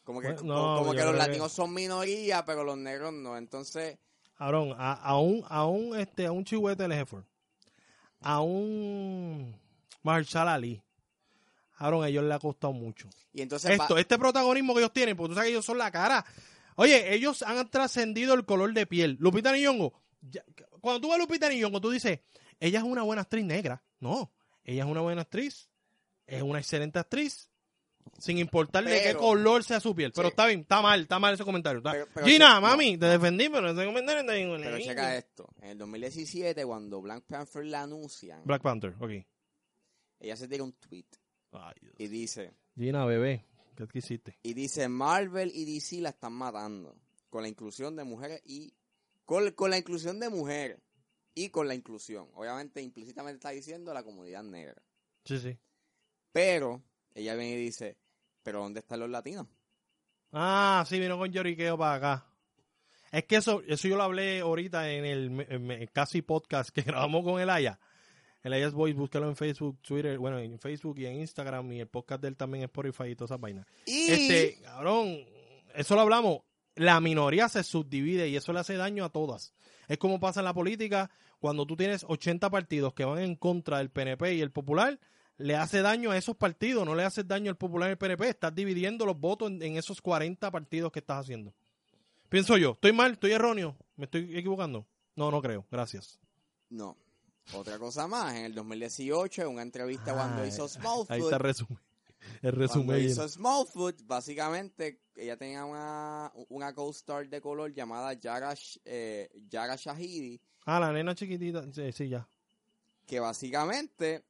Como que, Bueno, no, como, que los que- latinos son minoría, pero los negros no. Entonces, Cabrón, a, a un, a un, este, a un chihuete del a un Marshall Ali, cabrón, a ellos les ha costado mucho. y entonces Esto, este protagonismo que ellos tienen, porque tú sabes que ellos son la cara. Oye, ellos han trascendido el color de piel. Lupita Nyong'o, ya- cuando tú ves a Lupita Nyong'o, tú dices, ella es una buena actriz negra. No, ella es una buena actriz, es una excelente actriz, sin importar de qué color sea su piel. Pero Sí. está bien, está mal, está mal ese comentario. Pero- pero Gina, che- mami, te defendí, pero ese comentario está bien. pero checa esto. En el 2017, cuando Black Panther la anuncian, Black Panther, ok. ella se tira un tweet Ay, Dios. y dice, Gina, bebé, ¿qué quisiste? y dice, Marvel y DC la están matando con la inclusión de mujeres y con, con la inclusión de mujeres y con la inclusión. Obviamente, implícitamente está diciendo la comunidad negra. Sí, sí. Pero ella viene y dice, pero ¿dónde están los latinos? Ah, sí, vino con lloriqueo para acá. Es que eso, eso yo lo hablé ahorita en el me- me- casi podcast que grabamos con el Aya. El Aya's Voice, búscalo en Facebook, Twitter, bueno, en Facebook y en Instagram y el podcast de él también en Spotify y todas esas vainas. Y Este, cabrón, eso lo hablamos. La minoría se subdivide y eso le hace daño a todas. Es como pasa en la política, cuando tú tienes 80 partidos que van en contra del PNP y el Popular, le hace daño a esos partidos, no le hace daño al Popular y al PNP. Estás dividiendo los votos en, en esos 40 partidos que estás haciendo. Pienso yo, ¿estoy mal? ¿Estoy erróneo? ¿Me estoy equivocando? No, no creo. Gracias. no. Otra cosa más, en el 2018, en una entrevista cuando hizo Ahí Smallfoot, está el resumen. El cuando resumen. hizo Smallfoot, básicamente ella tenía una, una co-star de color llamada Yara, eh, Yara Shahidi, Ah, la nena chiquitita. Sí, sí, ya. que básicamente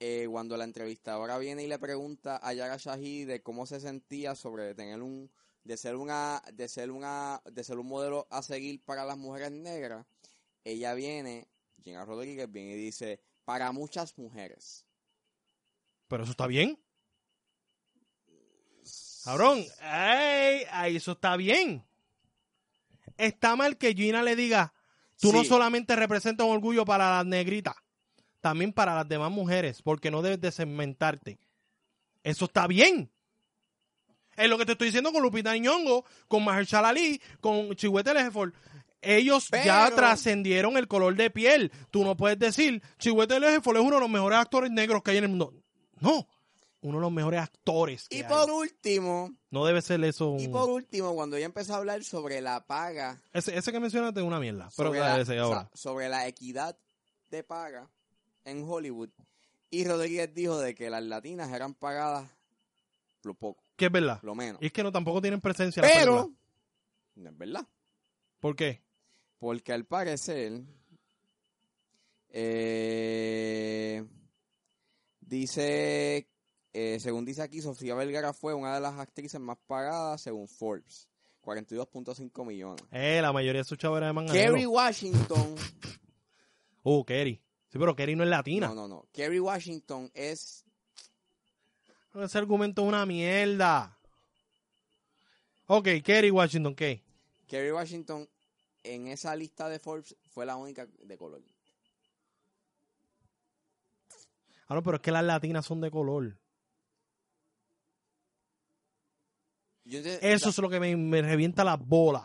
eh, cuando la entrevistadora viene y le pregunta a Yara Shahidi de cómo se sentía sobre tener un de ser una de ser una de ser un modelo a seguir para las mujeres negras, ella viene, Gina Rodríguez viene y dice, para muchas mujeres. Pero eso está bien. Cabrón, ey, ay, eso está bien. Está mal que Gina le diga, tú no solamente representas un orgullo para las negritas, también para las demás mujeres, porque no debes de segmentarte. Eso está bien. Es lo que te estoy diciendo con Lupita Nyong'o, con Mahershala Ali, con Chihuete Lejefort. Ellos ya trascendieron el color de piel. Tú no puedes decir, Chihuete Lejefort es uno de los mejores actores negros que hay en el mundo. No, uno de los mejores actores que Y hay. por último, No debe ser eso. un- y por último, cuando ella empezó a hablar sobre la paga, Ese, ese que mencionaste es una mierda. Pero sobre, la, o sea, ahora. sobre la equidad de paga en Hollywood, y Rodríguez dijo de que las latinas eran pagadas lo poco, Que es verdad. lo menos. Y es que no tampoco tienen presencia en la Pero, no es verdad. ¿Por qué? Porque al parecer, eh, dice, eh, según dice aquí, Sofía Vergara fue una de las actrices más pagadas según Forbes. 42.5 millones. Eh, la mayoría de sus chavos de Kerry manganero. Washington, Oh, Kerry. Sí, pero Kerry no es latina. no, no, no. Kerry Washington es, Ese argumento es una mierda. Ok, Kerry Washington, ¿qué? Kerry Washington en esa lista de Forbes fue la única de color. Ah, no, pero es que las latinas son de color. Yo Eso es lo que me, me revienta las bolas.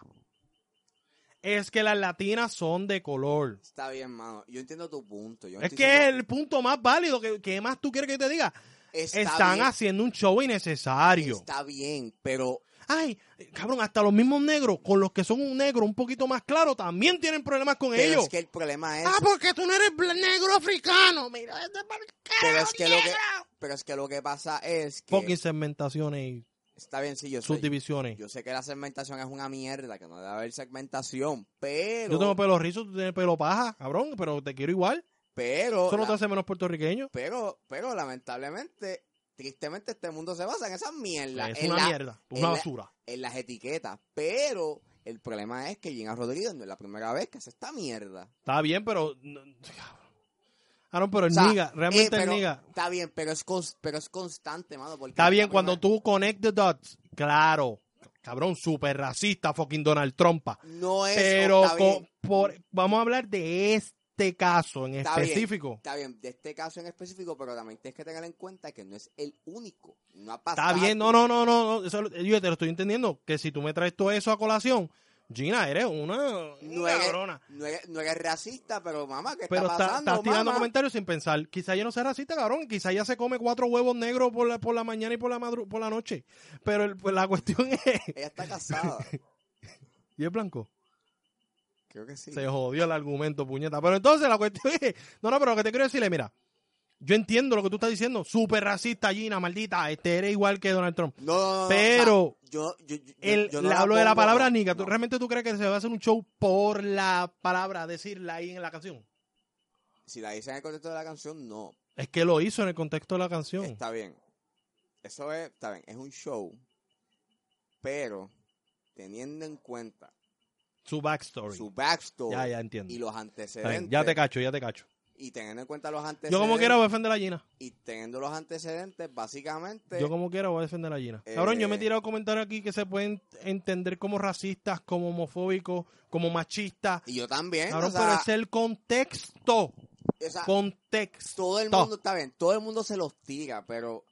Es que las latinas son de color. Está bien, mano. Yo entiendo tu punto. Yo no Es estoy que es diciendo- el punto más válido. que ¿Qué más tú quieres que te diga? Está Están bien, haciendo un show innecesario. Está bien, pero Ay, cabrón, hasta los mismos negros, con los que son un negro un poquito más claro, también tienen problemas con Pero ellos. es que el problema es. Ah, porque tú no eres negro africano. Mira, este pero, es que lo que, pero es que lo que pasa es que. Fucking segmentaciones y Está bien, sí, yo sé. subdivisiones. Yo sé que la segmentación es una mierda, que no debe haber segmentación, pero. Yo tengo pelo rizo, tú tienes pelo paja, cabrón, pero te quiero igual. Pero. Eso no te hace menos puertorriqueño. pero, pero, lamentablemente, tristemente, este mundo se basa en esas mierdas. Es en una la- mierda, en una la- basura. en las etiquetas. Pero el problema es que Gina Rodríguez no es la primera vez que hace esta mierda. Está bien, pero... Ah, no, pero el O sea, niga, realmente eh, el pero- niga. Está bien, pero es, pero es constante, mano. porque Está bien cuando primera- tú connect the dots, claro. Cabrón, súper racista, fucking Donald Trump. No es. Pero co- por- vamos a hablar de este caso en Está bien, específico. Está bien, de este caso en específico, pero también tienes que tener en cuenta que no es el único. No ha pasado. Está bien, no, no, no, no, no, eso, yo te lo estoy entendiendo, que si tú me traes todo eso a colación, Gina, eres una, No una eres, cabrona. no, eres, no eres racista, pero mamá, ¿qué Pero está pasando? estás tirando comentarios sin pensar. Quizá yo no sea racista, cabrón. Quizá ella se come cuatro huevos negros por la, por la mañana y por la madru- por la noche. Pero el- pues la cuestión es... Ella está casada. ¿Y es blanco? Creo que sí. Se jodió el argumento, puñeta. Pero entonces la cuestión es... No, no, pero lo que te quiero decirle, mira. Yo entiendo lo que tú estás diciendo. Súper racista, Gina, maldita. Este eres igual que Donald Trump. No, no, no, Pero yo, yo, yo- El, yo no le la hablo de la palabra no, nigga. ¿Tú. ¿Realmente tú crees que se va a hacer un show por la palabra, decirla ahí en la canción? Si la dicen en el contexto de la canción, no. Es que lo hizo en el contexto de la canción. Está bien. Eso es, está bien, es un show. Pero, teniendo en cuenta Su backstory. su backstory Ya, ya entiendo. y los antecedentes. Ya te cacho, ya te cacho. Y teniendo en cuenta los antecedentes. Yo como quiera voy a defender a Gina. Y teniendo los antecedentes, básicamente. Yo como quiera voy a defender a Gina. Eh, Cabrón, yo me he tirado comentarios aquí que se pueden entender como racistas, como homofóbicos, como machistas. Y yo también. Cabrón, o sea, pero es el contexto. o sea, Contexto. todo el mundo está bien, todo el mundo se los tira, pero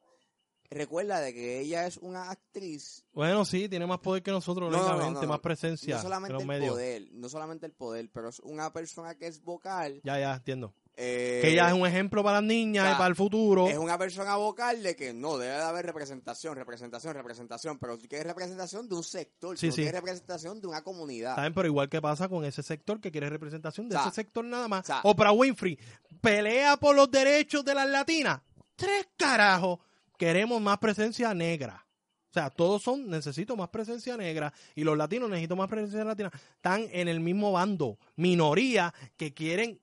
recuerda de que ella es una actriz. Bueno, sí, tiene más poder que nosotros, No, más presencia No en solamente el medios. poder, no solamente el poder, pero es una persona que es vocal. Ya, ya, entiendo. eh, que ella es un ejemplo para las niñas y para el futuro. es una persona vocal de que no, debe de haber representación, representación, representación, pero tú quieres representación de un sector, Sí, no sí. representación de una comunidad. ¿Saben? Pero igual que pasa con ese sector que quiere representación de O sea, ese sector nada más. o sea, Oprah Winfrey pelea por los derechos de las latinas. Tres carajos. Queremos más presencia negra. O sea, todos son, necesito más presencia negra y los latinos necesito más presencia latina. Están en el mismo bando. Minoría que quieren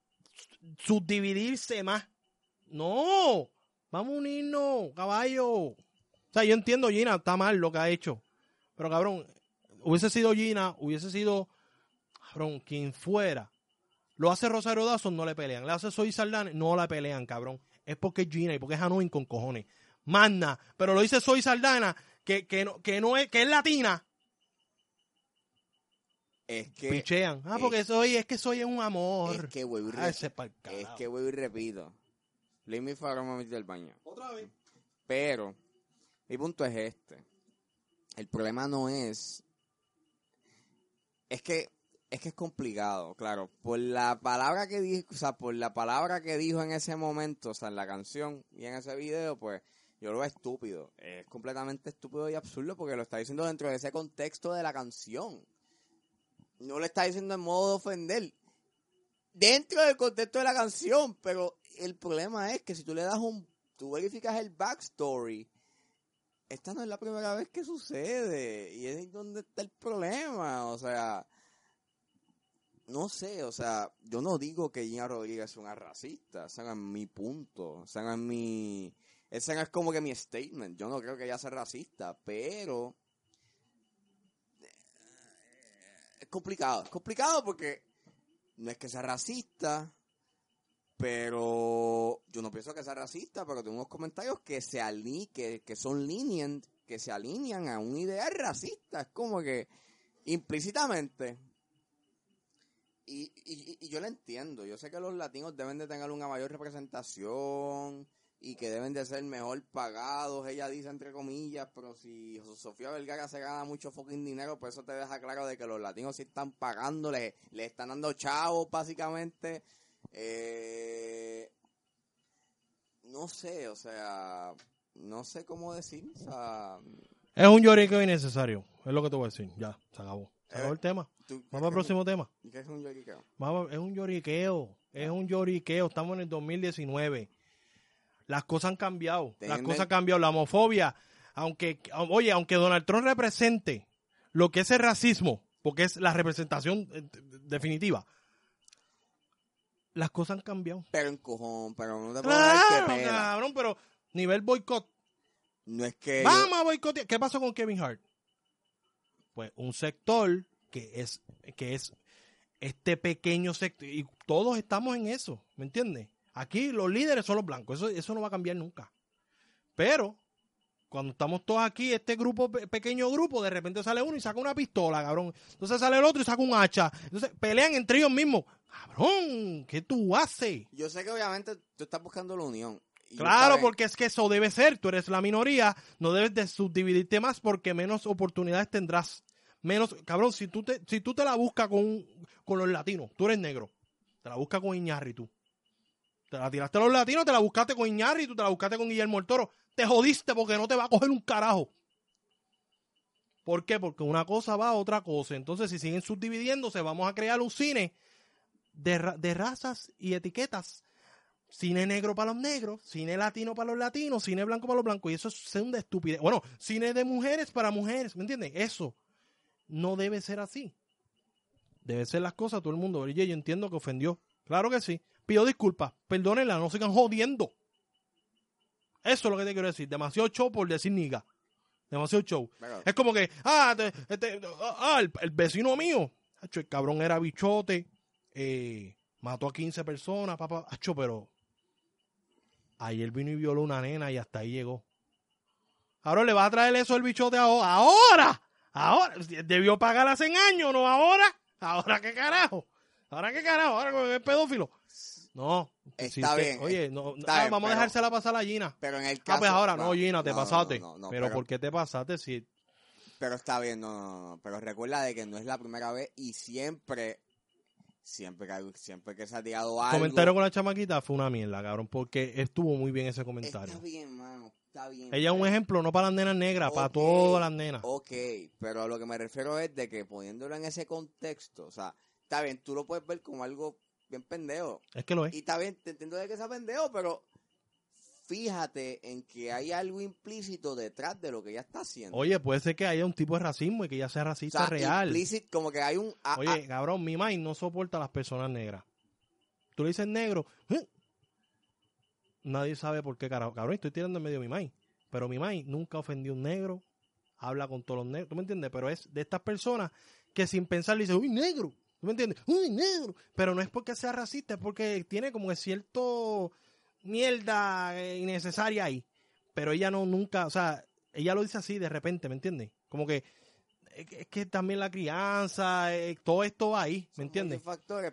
subdividirse más. No, vamos a unirnos, caballo. O sea, yo entiendo, Gina, está mal lo que ha hecho. Pero cabrón, hubiese sido Gina, hubiese sido, cabrón, quien fuera. Lo hace Rosario Dawson, no le pelean. Le hace Soy Saldana, no la pelean, cabrón. Es porque es Gina y porque es Hanoi con cojones. Manda, pero lo dice Soy Saldana, que, que, no, que no es, que es latina. es que, Pichean. Ah, porque soy, es que soy un amor. es que, vuelvo y Ah, re- ese pa'l es que vuelvo y repito. Me moment del baño. Otra vez. Pero, mi punto es este. El problema no es. Es que. Es que es complicado, claro. Por la palabra que dijo, o sea, por la palabra que dijo en ese momento, o sea, en la canción y en ese video, pues, yo lo veo estúpido. Es completamente estúpido y absurdo porque lo está diciendo dentro de ese contexto de la canción. No le está diciendo en modo de ofender. Dentro del contexto de la canción, pero el problema es que si tú le das un, tú verificas el backstory, esta no es la primera vez que sucede y es donde está el problema, o sea, no sé, o sea, yo no digo que Gina Rodríguez es una racista, ese no mi punto, ese no mi, ese es como que mi statement, yo no creo que ella sea racista, pero eh, es complicado, es complicado porque no es que sea racista, pero yo no pienso que sea racista, pero tengo unos comentarios que se ali que, que son lenient, que se alinean a un ideal racista. Es como que implícitamente. Y, y, y yo lo entiendo. Yo sé que los latinos deben de tener una mayor representación y que deben de ser mejor pagados, ella dice entre comillas, pero si Sofía Vergara se gana mucho fucking dinero, pues eso te deja claro de que los latinos sí están pagando, le, le están dando chavos básicamente. Eh, no sé, o sea, no sé cómo decir, o sea, Es un lloriqueo innecesario. Es lo que te voy a decir. Ya, se acabó. Se acabó Eh, el tema. tú- Vamos al próximo tema. ¿qué es un lloriqueo? Vamos, es un lloriqueo. Es un lloriqueo. Estamos en el 2019. Las cosas han cambiado. Las cosas han cambiado. La homofobia, aunque, oye, aunque Donald Trump represente lo que es el racismo, porque es la representación eh, definitiva, las cosas han cambiado. Pero en cojón, pero no te puedo dar que cabrón, pero nivel boicot. No es que yo- Vamos a boicotear. ¿Qué pasó con Kevin Hart? Pues un sector que es, que es este pequeño sector, y todos estamos en eso, ¿me entiendes? Aquí los líderes son los blancos, eso, eso no va a cambiar nunca. Pero, cuando estamos todos aquí, este grupo, pe- pequeño grupo, de repente sale uno y saca una pistola, cabrón. Entonces sale el otro y saca un hacha. Entonces pelean entre ellos mismos. Cabrón, ¿qué tú haces? Yo sé que obviamente tú estás buscando la unión. Claro, porque es que eso debe ser. Tú eres la minoría, no debes de subdividirte más porque menos oportunidades tendrás. Menos, cabrón, si tú te, si tú te la buscas con, con los latinos, tú eres negro, te la buscas con Iñárritu. Te la tiraste a los latinos, te la buscaste con Iñárritu, te la buscaste con Guillermo el Toro. Te jodiste porque no te va a coger un carajo. ¿Por qué? Porque una cosa va a otra cosa. Entonces, si siguen subdividiéndose, vamos a crear un cine de, de razas y etiquetas cine negro para los negros, cine latino para los latinos, cine blanco para los blancos, y eso es una estupidez. Bueno, cine de mujeres para mujeres, ¿me entiendes? Eso no debe ser así. Debe ser las cosas todo el mundo. Oye, yo entiendo que ofendió. Claro que sí. Pido disculpas. Perdónenla, no sigan jodiendo. Eso es lo que te quiero decir. Demasiado show por decir niga. Demasiado show. Es como que, ah, te- este, ah, el, el vecino mío, acho, el cabrón era bichote, eh, mató a 15 personas, papá, acho, pero ayer vino y violó una nena y hasta ahí llegó. Ahora le va a traer eso el bichote ahora, ahora, ahora, debió pagar hace años, no ahora, ahora qué carajo, ahora qué carajo, ahora con el pedófilo. No, Está te- bien, Oye, no, está ah, bien, vamos a pero- dejársela pasar a Gina. Pero en el caso. Ah, pues ahora no, Gina, te no, pasaste. no, no, pero, ¿por qué te pasaste si Pero está bien, no, no, no. Pero recuerda de que no es la primera vez y siempre, siempre que, siempre que se ha tirado algo. comentario con la chamaquita fue una mierda, cabrón, porque estuvo muy bien ese comentario. Está bien, mano. Está bien. Ella es un ejemplo, no para las nenas negras, para todas las nenas. Ok, pero a lo que me refiero es de que poniéndolo en ese contexto, o sea, está bien, tú lo puedes ver como algo bien pendejo. Es que lo es. Y está bien, te entiendo de que sea pendejo, pero fíjate en que hay algo implícito detrás de lo que ella está haciendo. Oye, puede ser que haya un tipo de racismo y que ella sea o racista sea, real. implícito, como que hay un... ah, Oye, ah, cabrón, mi maíz no soporta a las personas negras. Tú le dices negro, ¿eh? nadie sabe por qué carajo. Cabrón, estoy tirando en medio de mi maíz. Pero mi maíz nunca ofendió a un negro, habla con todos los negros. ¿Tú me entiendes? Pero es de estas personas que sin pensar le dicen, uy, negro. ¿Tú me entiendes? Uy, negro. Pero no es porque sea racista, es porque tiene como que cierto mierda eh, innecesaria ahí. Pero ella no nunca, o sea, ella lo dice así de repente, ¿me entiendes? Como que es que- también la crianza, eh, todo esto va ahí, ¿me entiendes?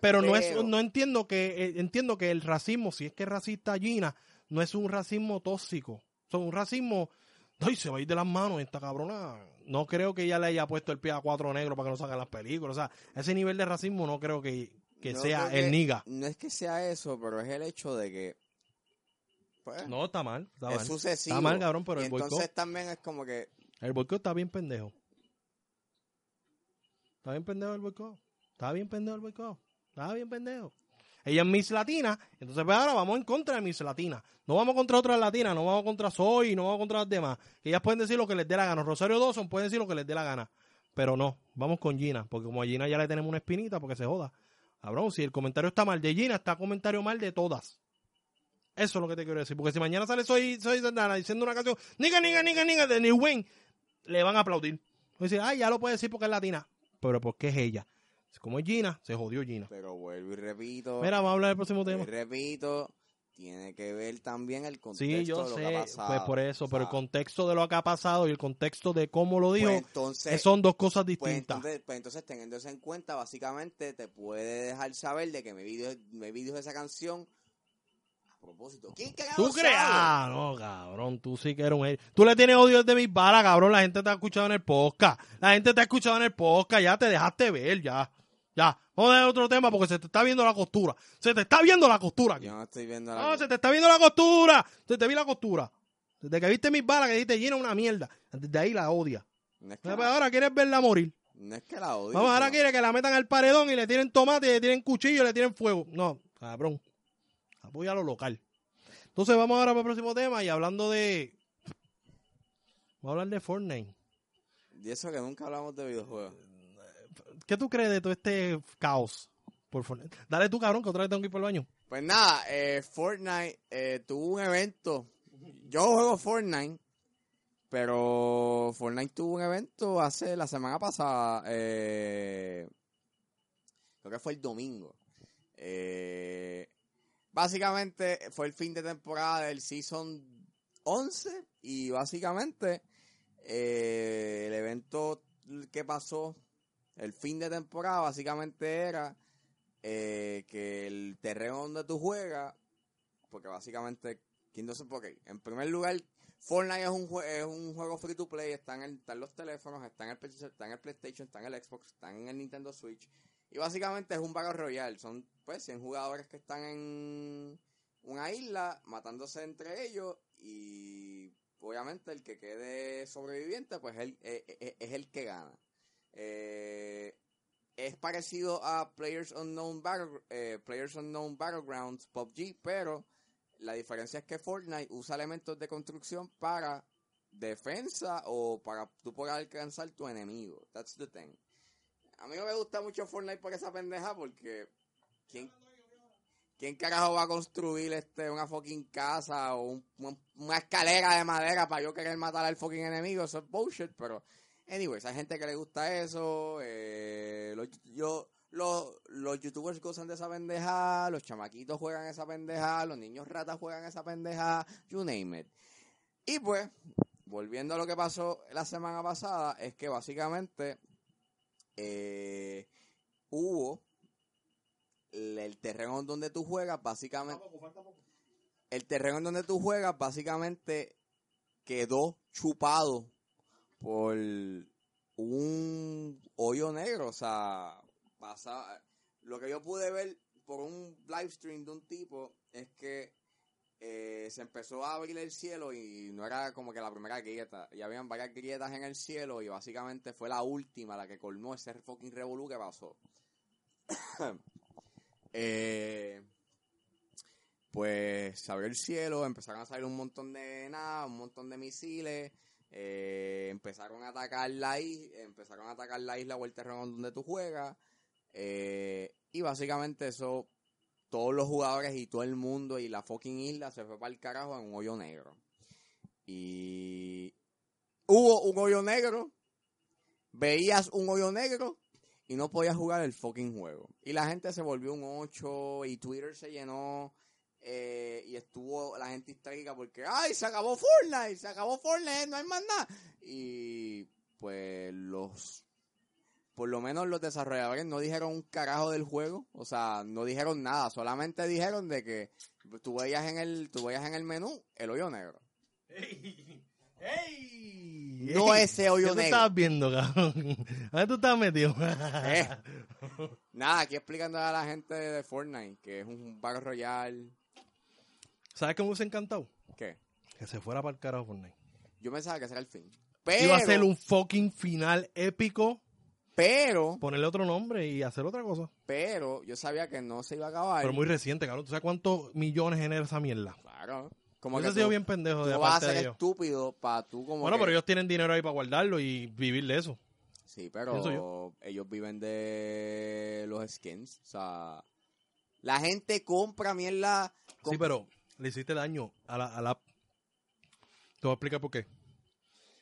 Pero no es, no entiendo que, eh, entiendo que el racismo, si es que es racista Gina, no es un racismo tóxico. Son un racismo, ay, se va a ir de las manos esta cabrona. No creo que ella le haya puesto el pie a cuatro negros para que no salgan las películas. O sea, ese nivel de racismo no creo que, que no sea el niga. No es que sea eso, pero es el hecho de que... Pues, No, está mal, está es mal. sucesivo. Está mal, cabrón, pero y el entonces boicot, también es como que... el boicot está bien pendejo. Está bien pendejo el boicot. Está bien pendejo el boicot. Está bien pendejo. Ella es Miss Latina, entonces pues ahora vamos en contra de Miss Latina. No vamos contra otras latinas, no vamos contra Soy, no vamos contra las demás. Ellas pueden decir lo que les dé la gana. Rosario Dawson puede decir lo que les dé la gana. Pero no, vamos con Gina, porque como a Gina ya le tenemos una espinita porque se joda. Cabrón, si el comentario está mal de Gina, está comentario mal de todas. Eso es lo que te quiero decir. Porque si mañana sale Soy, Soy Santana diciendo una canción, niga, niga, niga, niga, de New Wayne, le van a aplaudir. Van a decir, ay, ya lo puede decir porque es latina. Pero porque es ella. Como es Gina, se jodió Gina. Pero vuelvo y repito. Mira, vamos a hablar del próximo tema. y repito. Tiene que ver también el contexto Sí, yo de lo sé, que ha pasado. pues por eso, pero el contexto de lo que ha pasado y el contexto de cómo lo dijo, pues entonces, eh, son dos cosas pues distintas. entonces, pues entonces teniendo eso en cuenta, básicamente te puede dejar saber de que me vi, me vi de esa canción a propósito. ¿Quién ¿Tú crees? Ah, no, cabrón, tú sí que eres un... Tú le tienes odio desde mis balas, cabrón, la gente te ha escuchado en el podcast. La gente te ha escuchado en el podcast, ya te dejaste ver, ya. Ya, vamos a dejar otro tema porque se te está viendo la costura. Se te está viendo la costura aquí. Yo no estoy viendo la No, se te está viendo la costura. Se te vi la costura. Desde que viste mis balas que dijiste llena una mierda. Desde ahí la odia. no, es que Pero la, ahora quieres verla morir. no es que la odio. Vamos, ahora sino- quiere que la metan al paredón y le tienen tomate, y le tienen cuchillo, y le tienen fuego. No, cabrón. Apoya lo local. Entonces vamos ahora para el próximo tema y hablando de... Vamos a hablar de Fortnite. Y eso que nunca hablamos de videojuegos. ¿Qué tú crees de todo este caos por Fortnite? Dale tú, cabrón, que otra vez tengo que ir por el baño. Pues nada, eh, Fortnite eh, tuvo un evento. Yo juego Fortnite, pero Fortnite tuvo un evento hace la semana pasada. eh, creo que fue el domingo. Eh, básicamente fue el fin de temporada del Season 11 y básicamente eh, el evento que pasó, el fin de temporada, básicamente era eh, que el terreno donde tú juegas, porque básicamente, ¿quién no se qué? En primer lugar, Fortnite es un, jue- es un juego free to play, está en, el- está en los teléfonos, está en, el, en el PlayStation, está en el Xbox, está en el Nintendo Switch. Y básicamente es un Battle Royale. Son pues 100 jugadores que están en una isla matándose entre ellos y obviamente el que quede sobreviviente pues él, eh, eh, es el que gana. Eh, es parecido a Players Unknown, Battle, eh, Players Unknown Battlegrounds PUBG, pero la diferencia es que Fortnite usa elementos de construcción para defensa o para tú poder alcanzar tu enemigo. That's the thing. A mí no me gusta mucho Fortnite por esa pendeja porque ¿quién, quién carajo va a construir este una fucking casa o un- un- una escalera de madera para yo querer matar al fucking enemigo? Eso es bullshit, pero anyways, hay gente que le gusta eso. Eh, los, yo, los, los youtubers gozan de esa pendeja, los chamaquitos juegan esa pendeja, los niños ratas juegan esa pendeja, you name it. Y pues, volviendo a lo que pasó la semana pasada, es que básicamente eh, hubo el, terreno donde tú juegas, básicamente, el terreno en donde tú juegas, básicamente quedó chupado por un hoyo negro, o sea, pasa, lo que yo pude ver por un live stream de un tipo es que eh, se empezó a abrir el cielo y no era como que la primera grieta, ya habían varias grietas en el cielo y básicamente fue la última la que colmó ese fucking revolú que pasó. eh, pues se abrió el cielo, empezaron a salir un montón de nada, un montón de misiles, eh, empezaron a atacar la isla, empezaron a atacar la isla o el terreno donde tú juegas, eh, y básicamente eso, todos los jugadores y todo el mundo y la fucking isla se fue para el carajo en un hoyo negro. Y hubo un hoyo negro, veías un hoyo negro y no podías jugar el fucking juego. Y la gente se volvió un 8 y Twitter se llenó eh, y estuvo la gente histérica porque, ay, se acabó Fortnite, se acabó Fortnite, no hay más nada. Y pues los, por lo menos los desarrolladores no dijeron un carajo del juego, o sea, no dijeron nada, solamente dijeron de que tú veías en el, tú veías en el menú el hoyo negro. ¡Ey! ¡Ey! No ese hoyo ¿Qué tú negro. estabas viendo, cabrón? ¿A dónde tú estabas metido? Eh. Nada, aquí explicando a la gente de Fortnite que es un Battle Royale. ¿Sabes qué me hubiese encantado? ¿Qué? Que se fuera para el carajo Fortnite. Yo pensaba que ese era el fin. Pero, Iba a ser un fucking final épico, pero, ponerle otro nombre y hacer otra cosa. pero, yo sabía que no se iba a acabar. Pero muy reciente, cabrón. ¿Tú sabes cuántos millones genera esa mierda? Claro. Como Eso que tú, bien pendejo tú de vas a de ser estúpido para tú como Bueno, que- pero ellos tienen dinero ahí para guardarlo y vivir de eso. Sí, pero ellos viven de los skins. O sea, la gente compra mierda. Sí, comp- pero le hiciste daño a la, a la app. Te voy a explicar por qué.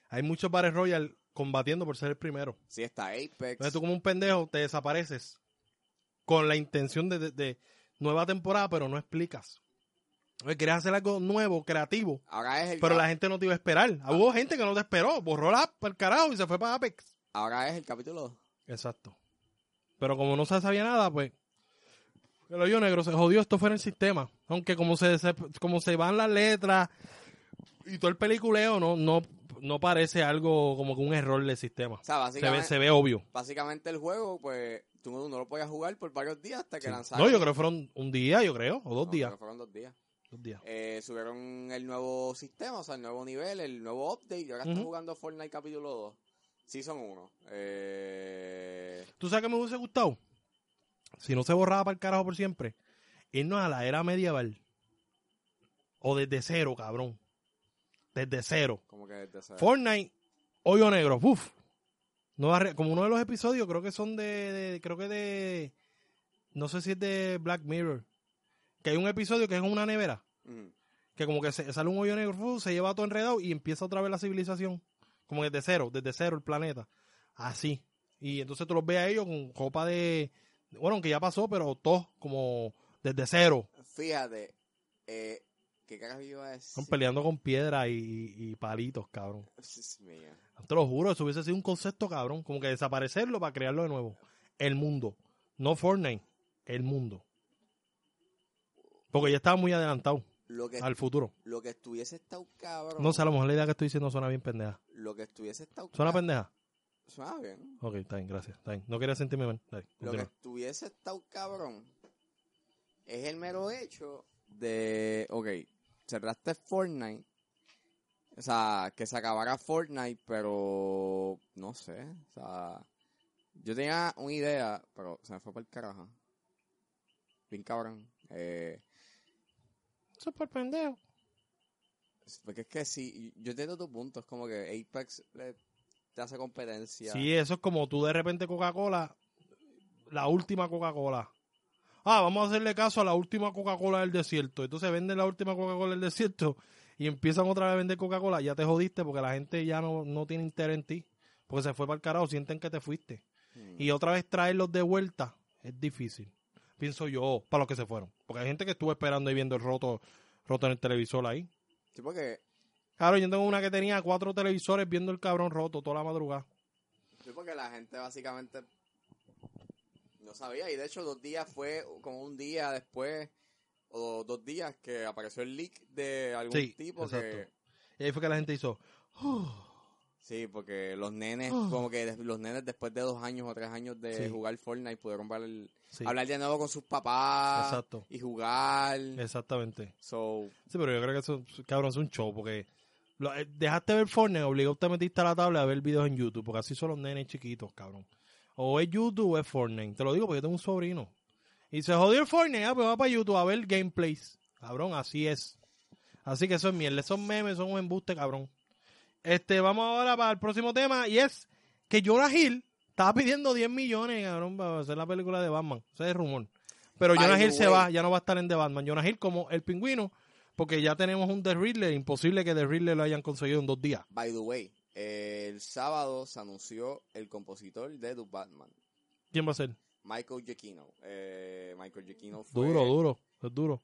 Hay muchos bares Royal combatiendo por ser el primero. Sí, está Apex. Entonces tú como un pendejo te desapareces con la intención de, de- de nueva temporada, pero no explicas. Oye, quieres hacer algo nuevo, creativo, Ahora es el pero la gente no te iba a esperar. Hubo gente que no te esperó, borró la app el carajo y se fue para Apex. ahora es el capítulo 2. Exacto. Pero como no se sabía nada, pues el hoyo negro se jodió, esto fue en el sistema. Aunque como se, se- como se van las letras y todo el peliculeo, no, no, no parece algo como que un error del sistema. O sea, Se ve, básicamente, se ve obvio. básicamente el juego, pues, tú no, no lo podías jugar por varios días hasta que Sí. lanzaron. No, yo creo que fueron un día, yo creo, o dos No, días. creo que fueron dos días. Dos días. Eh, subieron el nuevo sistema, o sea, el nuevo nivel, el nuevo update. Y ahora estoy Ujú. jugando Fortnite capítulo 2. Season 1. Eh, ¿Tú sabes que me hubiese gustado? Si no se borraba para el carajo por siempre, irnos a la era medieval. O desde cero, cabrón. Desde cero. como que desde cero. Fortnite, hoyo negro, uf. No como uno de los episodios, creo que son de, de- creo que de, no sé si es de Black Mirror, que hay un episodio que es una nevera, que como que se, sale un hoyo negro, uf, se lleva todo enredado y empieza otra vez la civilización, como desde cero, desde cero el planeta, así. Y entonces tú los ves a ellos con copa de, bueno, aunque ya pasó, pero todos como desde cero, Fíjate, eh, ¿qué yo iba a decir? están peleando con piedra y, y palitos, cabrón. Dios mío. Te lo juro, eso hubiese sido un concepto cabrón. Como que desaparecerlo para crearlo de nuevo. El mundo. No Fortnite. el mundo. Porque ya estaba muy adelantado Lo que, al futuro. lo que estuviese estado cabrón. No sé, a lo mejor la idea que estoy diciendo suena bien pendeja. Lo que estuviese estado ¿Suena pendeja? Suena bien. Ok, está bien, gracias. Está bien. No quería sentirme mal. Dale, Lo que estuviese estado cabrón es el mero hecho de, ok, cerraste Fortnite, o sea, que se acabara Fortnite, pero no sé, o sea, yo tenía una idea, pero se me fue para el carajo. Bien cabrón. Eh, Súper pendejo. porque es que sí, yo entiendo tu punto, es como que Apex le, te hace competencia. Sí, eso es como tú de repente Coca-Cola, la última Coca-Cola. Ah, vamos a hacerle caso a la última Coca-Cola del desierto. Entonces venden la última Coca-Cola del desierto y empiezan otra vez a vender Coca-Cola. Ya te jodiste porque la gente ya no, no tiene interés en ti. Porque se fue para el carajo, sienten que te fuiste. Hmm. Y otra vez traerlos de vuelta es difícil. Pienso yo, para los que se fueron. Porque hay gente que estuvo esperando y viendo el roto, roto en el televisor ahí. Sí, porque, Claro, yo tengo una que tenía cuatro televisores viendo el cabrón roto toda la madrugada. sí, porque la gente básicamente no sabía, y de hecho dos días fue como un día después, o dos días que apareció el leak de algún Sí, tipo exacto. que... Y ahí fue que la gente hizo. Sí, porque los nenes, Ah. como que los nenes después de dos años o tres años de Sí. jugar Fortnite pudieron ver el- Sí, hablar de nuevo con sus papás Exacto. y jugar. exactamente. So, Sí, pero yo creo que eso, cabrón, es un show porque lo- eh, dejaste ver Fortnite, obligado te metiste a la tabla a ver videos en YouTube, porque así son los nenes chiquitos, cabrón. O es YouTube o es Fortnite. Te lo digo porque yo tengo un sobrino. Y se jodió el Fortnite, ah, pues va para YouTube a ver gameplays. Cabrón, así es. Así que eso es mierda, esos memes son un embuste, cabrón. Este, vamos ahora para el próximo tema y es que Jonah Hill estaba pidiendo 10 millones, cabrón, para hacer la película de Batman. Ese es el rumor. Pero Jonah Hill se way- va, ya no va a estar en The Batman. Jonah Hill como el pingüino, porque ya tenemos un The Riddler. Imposible que The Riddler lo hayan conseguido en dos días. by the way, el sábado se anunció el compositor de The Batman, ¿Quién va a ser? Michael Giacchino. Eh, Michael Giacchino fue... Duro, duro, es duro.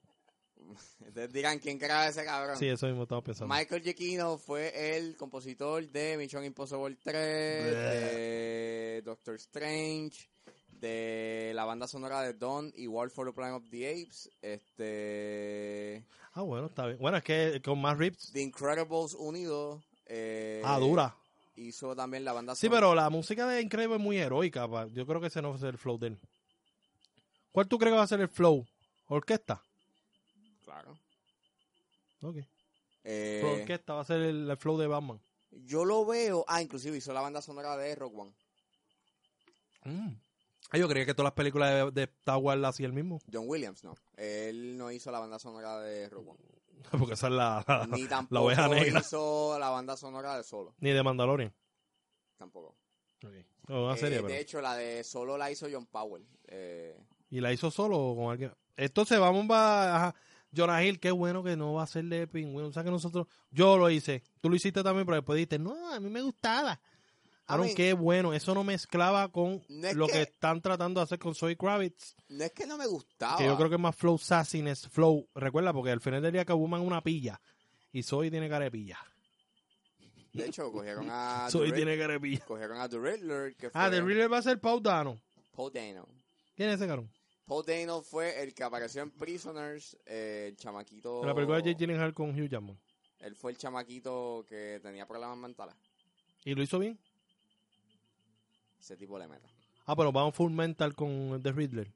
Ustedes digan quién era ese cabrón. Sí, eso mismo estaba pensando. Michael Giacchino fue el compositor de Mission Impossible 3, de Doctor Strange, de la banda sonora de Dawn y War for the Planet of the Apes, este, Ah, bueno, está bien. Bueno, es que con más rips. The Incredibles unido. eh, Ah, dura. Hizo también la banda Sí, sonora. pero la música de Incredible es muy heroica. pa. Yo creo que ese no va a ser el flow de él. ¿Cuál tú crees que va a ser el flow? ¿Orquesta? Claro. Ok. Eh, Flow orquesta va a ser el, el flow de Batman. yo lo veo. Ah, inclusive hizo la banda sonora de Rock One. Mm. Ah, Yo creía que todas las películas de, de Star Wars las hacía el mismo. John Williams, no. Él no hizo la banda sonora de One. Porque esa es la, Ni la tampoco oveja negra. hizo la banda sonora de Solo. Ni de Mandalorian. Tampoco. No, una Eh, serie, de pero. hecho, la de Solo la hizo John Powell. Eh, ¿Y la hizo solo o con alguien? Entonces vamos a... ajá. Jonah Hill, qué bueno que no va a ser de pingüino. O sea que nosotros... Yo lo hice. Tú lo hiciste también, pero después dijiste, no, a mí me gustaba. I Aaron, mean- qué bueno. Eso no mezclaba con No es lo que... que- están tratando de hacer con Zoe Kravitz. no es que no me gustaba. Que yo creo que es más flow sassiness, flow. Recuerda, porque al final del día Woman es una pilla. Y Zoe tiene cara de pilla. De hecho, cogieron a. Rid- tiene cara de pilla. Cogieron a The Riddler, que fue Ah, The Riddler va a ser Paul Dano. Paul Dano. ¿Quién es ese cabrón? Paul Dano fue el que apareció en Prisoners, eh, el chamaquito. La película de Jake Gyllenhaal con Hugh Jackman. Él fue el chamaquito que tenía problemas mentales. ¿Y lo hizo bien? Ese tipo le meta. Ah, pero vamos full mental con The Riddler.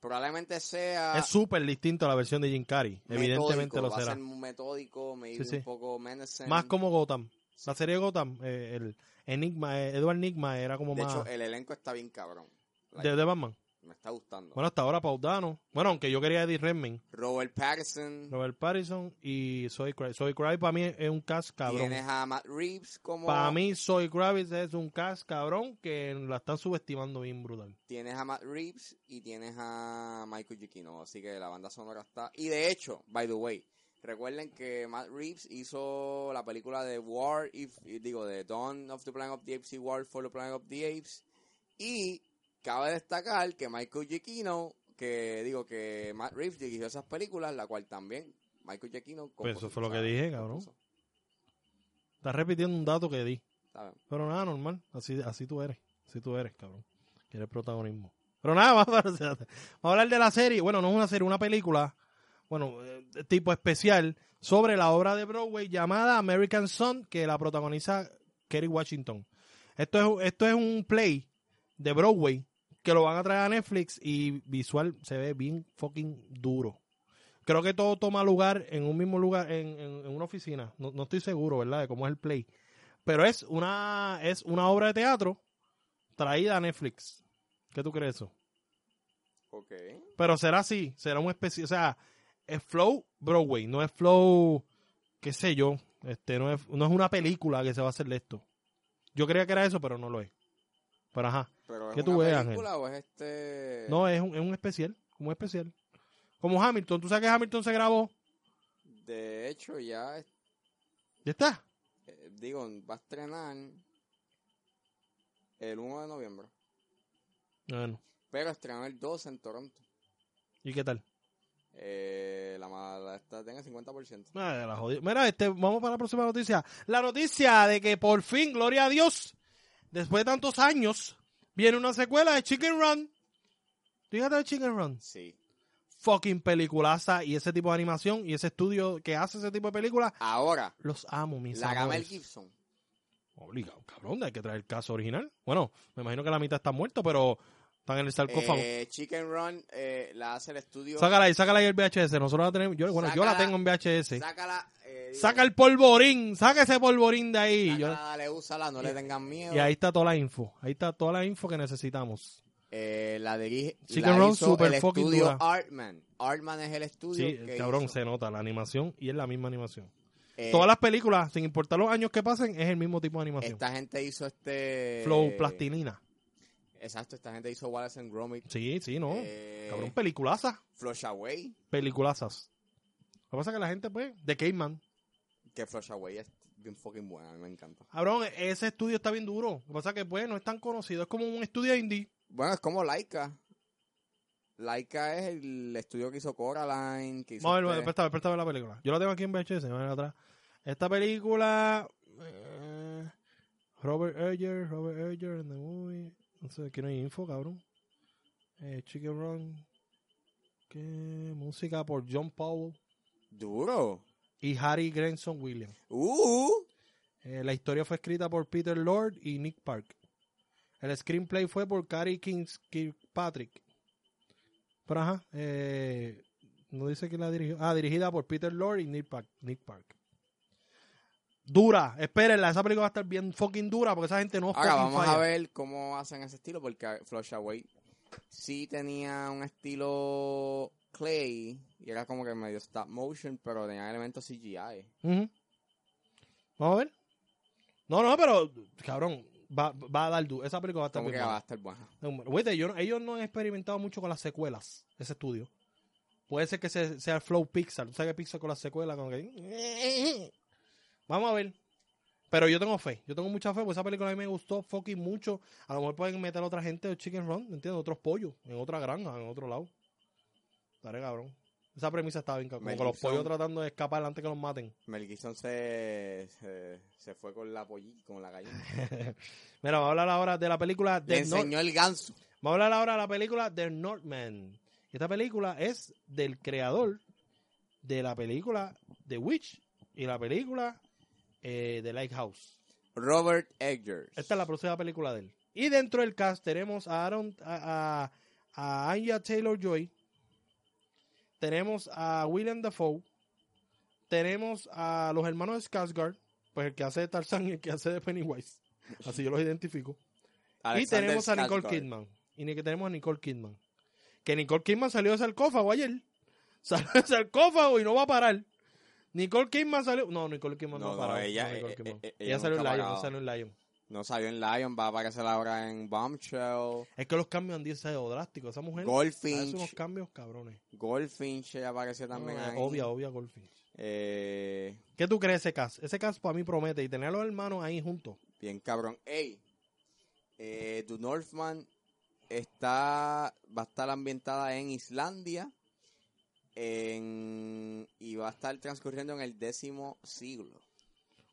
Probablemente sea. es súper distinto a la versión de Jim Carrey. Evidentemente lo va a será. ser metódico, maybe Sí, sí. un poco menacing. Más como Gotham. La serie de Gotham, eh, el Enigma, eh, Edward Enigma era como De más hecho, el elenco está bien cabrón. Like, de, de Batman. Me está gustando. Bueno, hasta ahora Paul Dano. Bueno, aunque yo quería Eddie Redmayne, Robert Pattinson. Robert Pattinson y Zoe Kravitz. Zoe Kravitz para mí es un cast cabrón. Tienes a Matt Reeves como. Para mí Zoe Kravitz es un cast cabrón que la están subestimando bien brutal. Tienes a Matt Reeves y tienes a Michael Giacchino. Así que la banda sonora está. Y de hecho, by the way, recuerden que Matt Reeves hizo la película de War, if, digo, de Dawn of the Planet of the Apes y War for the Planet of the Apes. Y cabe destacar que Michael Giacchino, que digo que Matt Reeves dirigió esas películas, la cual también Michael Giacchino. Pues eso fue lo que dije, cabrón. compuso, Estás repitiendo un dato que di. Pero nada, normal. Así, así tú eres. Así tú eres, cabrón. Quieres protagonismo. Pero nada, vamos a, vamos a hablar de la serie. Bueno, no es una serie, una película. Bueno, eh, tipo especial sobre la obra de Broadway llamada American Son, que la protagoniza Kerry Washington. Esto es, esto es un play de Broadway que lo van a traer a Netflix y visual se ve bien fucking duro. Creo que todo toma lugar en un mismo lugar, en, en- en una oficina. No, no estoy seguro, ¿verdad? De cómo es el play. Pero es una, es una obra de teatro traída a Netflix. ¿Qué tú crees eso? Ok. Pero será así, será un especie, o sea, es flow Broadway, no es flow, qué sé yo, este, no es, no es una película que se va a hacer de esto. Yo creía que era eso, pero no lo es. Pero ajá, Pero ¿Qué ¿es tú ves, Ángel? o es este...? no, es un, es un especial, como especial. Como Hamilton, tú sabes que Hamilton se grabó, De hecho, ya, ya está. eh, digo, va a estrenar el 1 de noviembre. Bueno, Pero estrenó el 12 en Toronto. ¿y qué tal? Eh, la mala esta tiene 50%. Ah, la Mira, este, vamos para la próxima noticia. La noticia de que por fin, gloria a Dios, después de tantos años, viene una secuela de Chicken Run. Fíjate de Chicken Run. Sí. fucking peliculaza y ese tipo de animación y ese estudio que hace ese tipo de películas, Ahora, los amo, mis la Gamel. Gibson. Obligado, cabrón, hay que traer el caso original. Bueno, me imagino que la mitad está muerta, pero están en el sarcófago. Eh, Chicken Run eh, la hace el estudio. sácala ahí, sácala ahí el VHS. Nosotros la tenemos, yo, bueno, yo la tengo en VHS. Sácala. Eh, Saca el polvorín, saca ese polvorín de ahí. Yo- sácala, dale, úsala, no le tengan miedo. y ahí está toda la info. Ahí está toda la info que necesitamos. Eh, la dirige. Chicken la Run hizo super el estudio dura. Artman. Artman es el estudio. Sí, que cabrón, hizo. se nota la animación y es la misma animación. Eh, Todas las películas, sin importar los años que pasen, es el mismo tipo de animación. Esta gente hizo este. Flow, plastilina. Exacto, esta gente hizo Wallace and Gromit. Sí, sí, no. eh, Cabrón, peliculazas. Flush Away. Peliculazas. Lo que pasa es que la gente, pues, de Caveman. Que Flush Away es bien fucking buena, a mí me encanta. Cabrón, ese estudio está bien duro. Lo que pasa es que, pues, no es tan conocido. Es como un estudio indie. Bueno, es como Laika. Laika es el estudio que hizo Coraline. Que hizo Vamos a ver, este- préstame, préstame la película. Yo la tengo aquí en VHS, atrás. Esta película... eh, Robert Eger, Robert Eger en the movie. No sé, aquí no hay info, cabrón. Eh, Chicken Run. ¿Qué? Música por John Powell Duro. y Harry Granson Williams. Uh. Eh, la historia fue escrita por Peter Lord y Nick Park. El screenplay fue por Cary Kings Kirkpatrick. Pero ajá, eh, no dice quién la dirigió. Ah, dirigida por Peter Lord y Nick Park. Nick Park. Dura, espérenla, esa película va a estar bien fucking dura porque esa gente no Ahora vamos falla. a ver cómo hacen ese estilo, porque Flush Away sí tenía un estilo clay y era como que medio stop motion, pero tenía elementos CGI. Vamos a ver. No, no, pero cabrón, va, va a dar duro. Esa película va a estar que va a estar buena. Güey, ellos, ellos no han experimentado mucho con las secuelas, ese estudio. Puede ser que se- sea Flow Pixar. ¿Tú sabes que Pixar con las secuelas? Como que... Vamos a ver. Pero yo tengo fe. Yo tengo mucha fe porque esa película a mí me gustó fucking mucho. A lo mejor pueden meter a otra gente de Chicken Run, ¿entiendes? Otros pollos, en otra granja, en otro lado. Dale, cabrón. Esa premisa está bien. Como Mel que los Gibson. pollos tratando de escapar antes que los maten. Mel Gibson se, se, se fue con la pollita, con la gallina. Mira, vamos a hablar ahora de la película Le enseñó el ganso. Vamos a hablar ahora de la película The Northman. Esta película es del creador de la película The Witch y la película eh, The Lighthouse. Robert Eggers. Esta es la próxima película de él. Y dentro del cast tenemos a Aaron, a, a, a Anya Taylor Joy. Tenemos a William Dafoe. Tenemos a los hermanos Skarsgård, pues el que hace de Tarzan y el que hace de Pennywise. Así yo los identifico. y tenemos a Nicole Skarsgård. Kidman. Y ni que tenemos a Nicole Kidman. Que Nicole Kidman salió de sarcófago ayer. Salió de sarcófago y no va a parar. Nicole Kidman salió. No, Nicole Kidman no, No, no, ella- No, eh, Kidman. eh, ella ella salió en Lion. parado. salió en Lion. No salió en Lion, va a aparecer ahora en Bombshell. Es que los cambios han sido drásticos. Esa mujer hace Goldfinch. unos cambios cabrones. Goldfinch ella apareció también No, ahí. obvia, obvia Goldfinch. Eh, ¿Qué tú crees de ese cast? Ese cast para mí promete. Y tener a los hermanos ahí juntos. bien cabrón. Ey, eh, The Northman está, va a estar ambientada en Islandia en- y va a estar transcurriendo en el décimo siglo.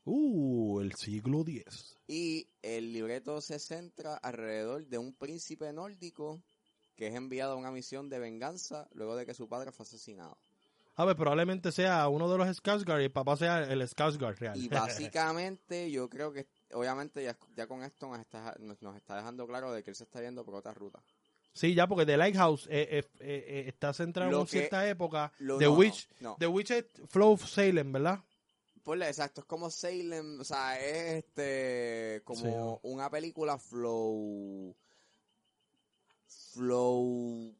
Uh, el siglo X. Y el libreto se centra alrededor de un príncipe nórdico que es enviado a una misión de venganza luego de que su padre fue asesinado. A ver, probablemente sea uno de los Skarsgård y el papá sea el Skarsgård real. Y básicamente yo creo que, obviamente ya, ya con esto nos está, nos, nos está dejando claro de que él se está yendo por otra ruta. Sí, ya, porque The Lighthouse eh, eh, eh, eh, está centrado Lo en que- cierta época. Lo- The no, Witch, No, The Witch es Flow of Salem, ¿verdad? Ponle, exacto, es como Salem, o sea, es este, como Sí, una película flow, flow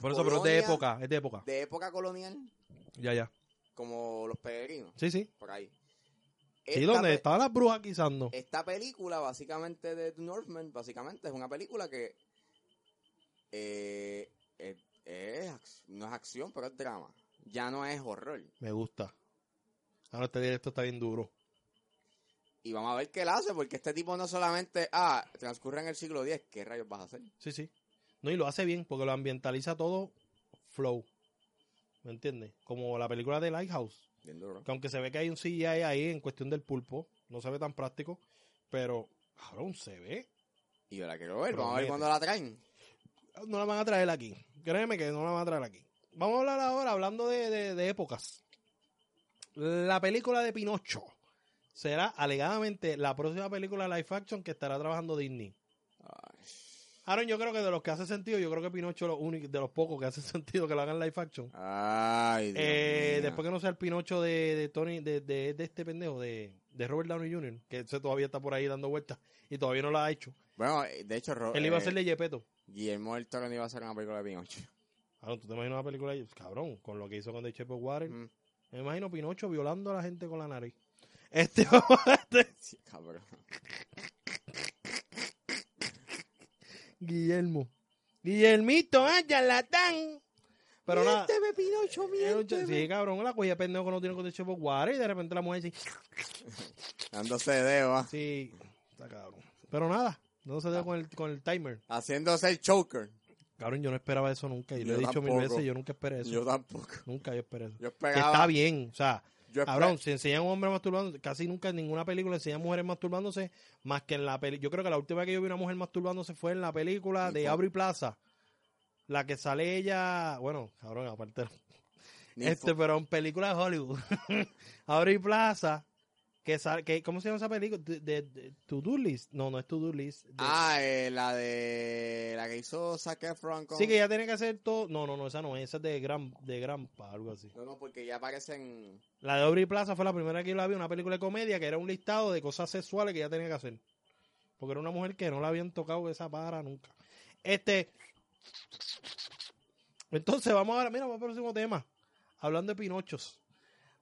Por eso, pero es de época, es de época. de época colonial, Ya, ya. como Los Peregrinos, Sí, sí. por ahí. Sí, donde estaban las brujas guisando. Esta película, básicamente, de The Northman, básicamente es una película que eh, es, es no es acción, pero es drama. Ya no es horror. Me gusta. Ahora este directo está bien duro. Y vamos a ver qué él hace, porque este tipo no solamente, ah, transcurre en el siglo X, ¿qué rayos vas a hacer? Sí, sí. No, y lo hace bien, porque lo ambientaliza todo flow. ¿Me entiendes? Como la película de Lighthouse. Bien duro. Que aunque se ve que hay un CGI ahí en cuestión del pulpo, no se ve tan práctico, pero, cabrón, se ve. Y yo la quiero ver, vamos a ver cuándo la traen. No la van a traer aquí. Créeme que no la van a traer aquí. Vamos a hablar ahora, hablando de, de- de épocas. La película de Pinocho será alegadamente la próxima película live action que estará trabajando Disney. Ay, Aaron, yo creo que de los que hace sentido, yo creo que Pinocho es lo único, de los pocos que hace sentido que lo hagan live action. Ay, Dios Eh, después que no sea el Pinocho de, de Tony, de, de, de este pendejo, de, de Robert Downey Jr., que ese todavía está por ahí dando vueltas y todavía no lo ha hecho. Bueno, eh, de hecho, Ro- Él iba a eh, ser de Yepeto. Guillermo del Toro no iba a hacer una película de Pinocho. Aaron, ¿tú te imaginas una película ahí? Cabrón, con lo que hizo con The Shape of Water. Mm, Me imagino Pinocho violando a la gente con la nariz. Este, este sí, cabrón. Guillermo. Guillermito, ah, charlatán. Pero nada. Miénteme, Pinocho, miénteme. Sí, cabrón, la cuya pendejo que no tiene con The Shape of Water y de repente la mujer dice, Dándose dedo, ah. sí, está cabrón. Pero nada, no se dio con el, con el timer. Haciéndose el choker. Cabrón, yo no esperaba eso nunca. Y lo Yo he dicho mil veces, yo nunca esperé eso. Yo tampoco. Nunca yo esperé eso. Yo Que está bien, o sea, cabrón, si enseñan a un hombre masturbándose, casi nunca en ninguna película enseñan mujeres masturbándose, más que en la película. Yo creo que la última vez que yo vi una mujer masturbándose fue en la película ¿Y de? Aubrey Plaza. La que sale ella, bueno, cabrón, aparte, este, pero en película de Hollywood. Aubrey Plaza, que que, ¿cómo se llama esa película? De, de- de- To Do List. No, no es To Do List. De- Ah, eh, la de. La que hizo Zac Efron con. sí, que ya tiene que hacer todo. No, no, no, esa no, esa es de Gran, de Grampa, algo así. No, no, porque ya aparecen. La de Aubrey Plaza fue la primera que yo la vi, una película de comedia que era un listado de cosas sexuales que ella tenía que hacer. Porque era una mujer que no la habían tocado esa para nunca. Este. Entonces, vamos ahora, mira, vamos al próximo tema. Hablando de Pinochos.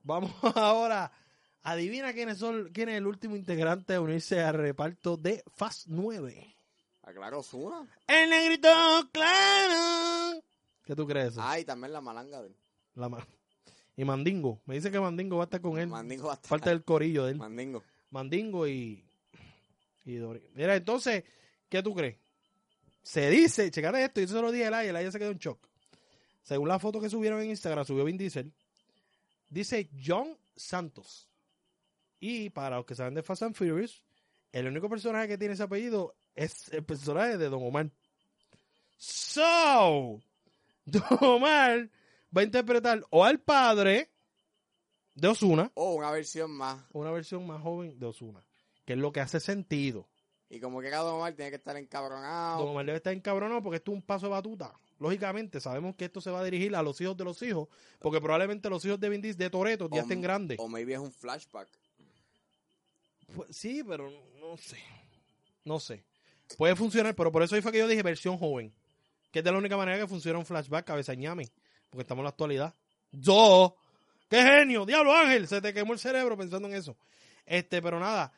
Vamos ahora. Adivina quiénes son, quién es el último integrante a unirse al reparto de Fast 9. Aclaro Zuna. El negrito claro. ¿Qué tú crees? Ah, y también la malanga de él. La ma- y Mandingo. Me dice que Mandingo va a estar con él. Mandingo hasta. Falta el corillo de él. Mandingo. Mandingo y, y Dori. Mira, entonces, ¿qué tú crees? Se dice, checate esto, yo se lo dije a Elaya, Elaya se quedó en shock. Según la foto que subieron en Instagram, subió Vin Diesel, dice John Santos. Y para los que saben de Fast and Furious, el único personaje que tiene ese apellido es el personaje de Don Omar. So, Don Omar va a interpretar o al padre de Osuna, O una versión más. una versión más joven de Osuna, que es lo que hace sentido. Y como que cada Omar tiene que estar encabronado. Don Omar debe estar encabronado porque esto es un paso de batuta. Lógicamente, sabemos que esto se va a dirigir a los hijos de los hijos, porque probablemente los hijos de Vin Diesel, de Toreto, ya estén grandes. O maybe es un flashback. Pues, sí, pero no sé. No sé. Puede funcionar, pero por eso fue que yo dije versión joven. Que es de la única manera que funciona un flashback, cabeza de ñame. Porque estamos en la actualidad. ¡Yo! ¡Qué genio! ¡Diablo Ángel! Se te quemó el cerebro pensando en eso. Este, pero nada.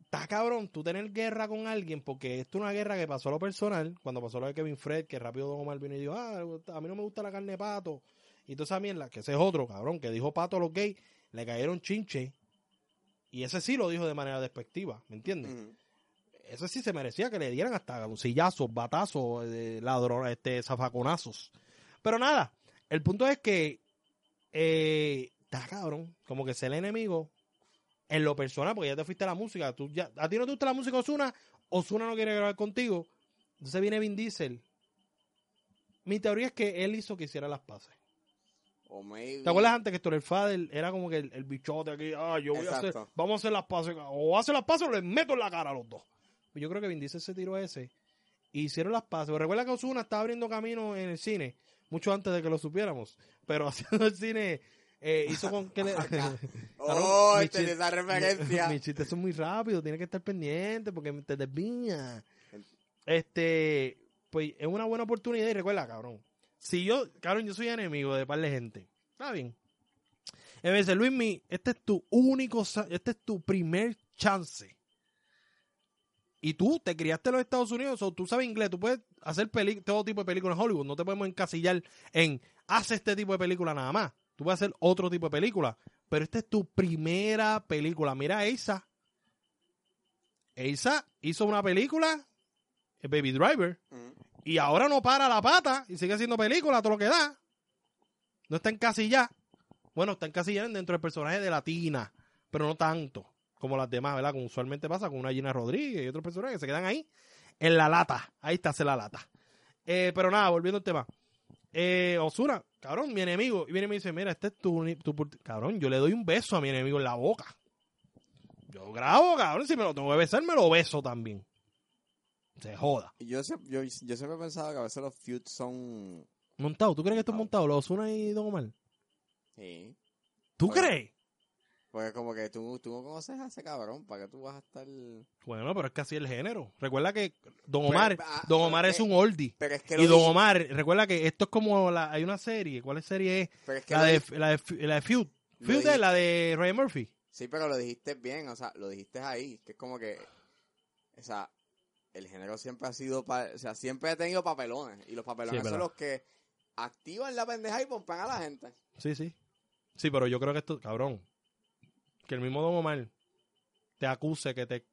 Está cabrón tú tener guerra con alguien, porque esto es una guerra que pasó a lo personal, cuando pasó lo de Kevin Fred, que rápido Don Omar vino y dijo, ah, a mí no me gusta la carne de pato. Y toda esa mierda, que ese es otro, cabrón, que dijo pato a los gays, le cayeron chinche. Y ese sí lo dijo de manera despectiva, ¿me entiendes? Ese sí se merecía que le dieran hasta sillazos, batazos, eh, ladrones, este, zafaconazos. Pero nada, el punto es que eh, está cabrón, como que ser el enemigo en lo personal, porque ya te fuiste a la música. Tú ya, a ti no te gusta la música Osuna, Osuna no quiere grabar contigo. Entonces viene Vin Diesel. Mi teoría es que él hizo que hiciera las pases. O maybe... ¿Te acuerdas antes que Héctor el Fader era como que el, el bichote aquí? Ah, yo voy a hacer, vamos a hacer las pases. O hace las pases o les meto en la cara a los dos. Yo creo que Vin Diesel se tiró ese. Y hicieron las pases. Recuerda que Ozuna estaba abriendo camino en el cine. Mucho antes de que lo supiéramos. Pero haciendo el cine. eh, hizo con que le. Oh, mi chiste- esa referencia. Mis chistes son muy rápidos, tienes que estar pendiente porque te desvías. Este, pues es una buena oportunidad y recuerda, cabrón. Si yo, cabrón, yo soy enemigo de par de gente. Está bien. En vez de Luis, mi, este es tu único, este es tu primer chance. Y tú te criaste en los Estados Unidos, o tú sabes inglés, tú puedes hacer todo tipo de películas en Hollywood. No te podemos encasillar en haz este tipo de película nada más. Tú puedes hacer otro tipo de película. Pero esta es tu primera película. Mira a Eisa. Eisa hizo una película, el Baby Driver, Mm. Y ahora no para la pata y sigue haciendo película, todo lo que da. No está encasillada. Bueno, está encasillada dentro del personaje de Latina, pero no tanto como las demás, ¿verdad? Como usualmente pasa con una Gina Rodríguez y otros personajes que se quedan ahí en la lata. Ahí está, hace la lata. Eh, pero nada, volviendo al tema. Eh, Osuna, cabrón, mi enemigo. Y viene y me dice, mira, este es tu, tu... Cabrón, yo le doy un beso a mi enemigo en la boca. Yo grabo, cabrón, si me lo tengo que besar, me lo beso también. Se joda. Yo, sie- yo, yo siempre he pensado que a veces los feuds son... Montado, ¿tú crees que esto es Montado. montado? ¿Lo Osuna y Don Omar? Sí. ¿Tú crees? Porque como que tú, tú no conoces a ese cabrón, ¿para qué tú vas a estar...? Bueno, pero es que así es el género. Recuerda que Don Pero, Omar, ah, Don Omar es que- un oldie. Pero es que Y Don Omar, recuerda que esto es como la, hay una serie. ¿Cuál serie es? pero es que La de, la de, la de Feud. Feud es la de Ryan Murphy. Sí, pero lo dijiste bien, o sea, lo dijiste ahí, que es como que, o sea, el género siempre ha sido, pa- o sea, siempre ha tenido papelones, y los papelones Sí, son los que activan la pendeja y pompan a la gente. Sí, sí. Sí, pero yo creo que esto, cabrón, que el mismo Don Omar te acuse que te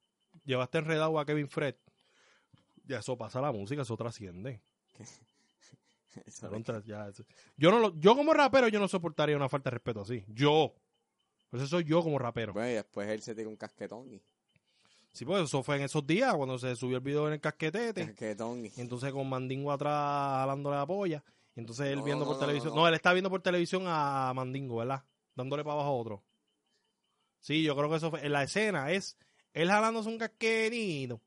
llevaste enredado a Kevin Fred. Ya eso pasa a la música, eso trasciende. Eso Cabrón, es- tras- ya, eso- yo no lo- yo como rapero yo no soportaría una falta de respeto así. Yo. Pues eso soy yo como rapero. Bueno, y después él se tira un casquetón y Sí, pues eso fue en esos días cuando se subió el video en el casquetete. casquetón y entonces con Mandingo atrás jalándole la polla. Y entonces él No, viendo no, por no, televisión. no, él está viendo por televisión a Mandingo, ¿verdad? Dándole para abajo a otro. Sí, yo creo que eso fue. En la escena es él jalándose un casquetito.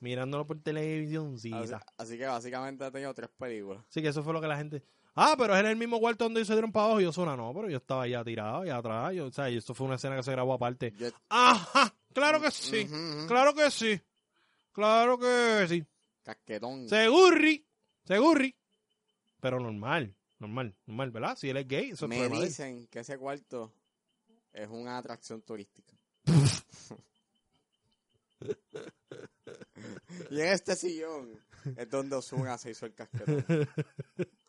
Mirándolo por televisión. Sí, así, así que básicamente ha tenido tres películas. sí, que eso fue lo que la gente. Ah, pero es en el mismo cuarto donde ellos se dieron para abajo y yo suena. No, pero yo estaba ya tirado, allá atrás. Yo, o sea, y esto fue una escena que se grabó aparte. Yo, Ajá, claro que sí. Claro que sí. Claro que sí. casquetón. Segurri, segurri. Pero normal, normal, normal, ¿verdad? Si él es gay, eso es Me dicen que ese cuarto es una atracción turística. y en este sillón es donde Osuna se hizo el casquetón.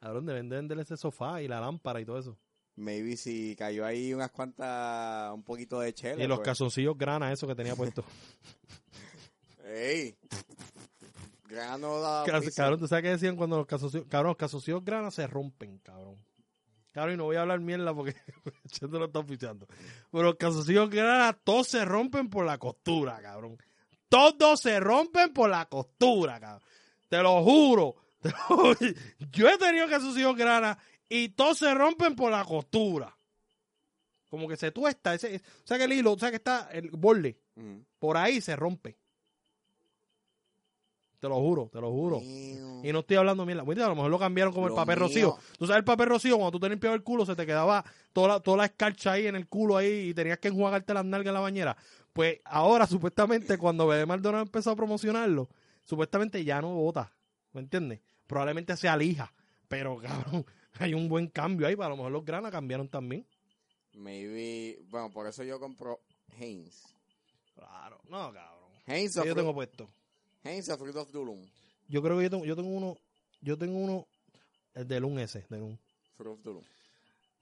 ¿A dónde venden ese sofá y la lámpara y todo eso? Maybe si cayó ahí unas cuantas, un poquito de chela. y los pues. calzoncillos grana, eso que tenía puesto. ¡Ey! Grano da cabrón, ¿tú sabes qué decían cuando los calzoncillos... Cabrón, los calzoncillos grana se rompen, cabrón. Cabrón, y no voy a hablar mierda porque Cheto lo está oficiando. Pero los calzoncillos grana, todos se rompen por la costura, cabrón. Todos se rompen por la costura, cabrón. Te lo juro. Te lo- Yo he tenido calzoncillos grana y todos se rompen por la costura. Como que se tuesta. Ese, o sea que el hilo, o sea que está el borde. Por ahí se rompe. Te lo juro, te lo juro. Mío. Y no estoy hablando mierda. A lo mejor lo cambiaron como el papel mío. rocío. Tú sabes el papel rocío, cuando tú te limpiabas el culo, se te quedaba toda la, toda la escarcha ahí en el culo ahí y tenías que enjuagarte las nalgas en la bañera. Pues ahora, supuestamente, cuando Bebé Maldonado empezó a promocionarlo, supuestamente ya no vota. ¿Me entiendes? Probablemente sea lija. Pero, cabrón, hay un buen cambio ahí. A lo mejor los granas cambiaron también. Maybe, bueno, por eso yo compro Heinz. Claro. No, cabrón. Heinz ¿Qué o yo Fruit, tengo puesto? Heinz o Fruit of Dulum. Yo creo que yo tengo, yo tengo uno. Yo tengo uno. El de Lun ese. De Lun. Fruit of Dulum.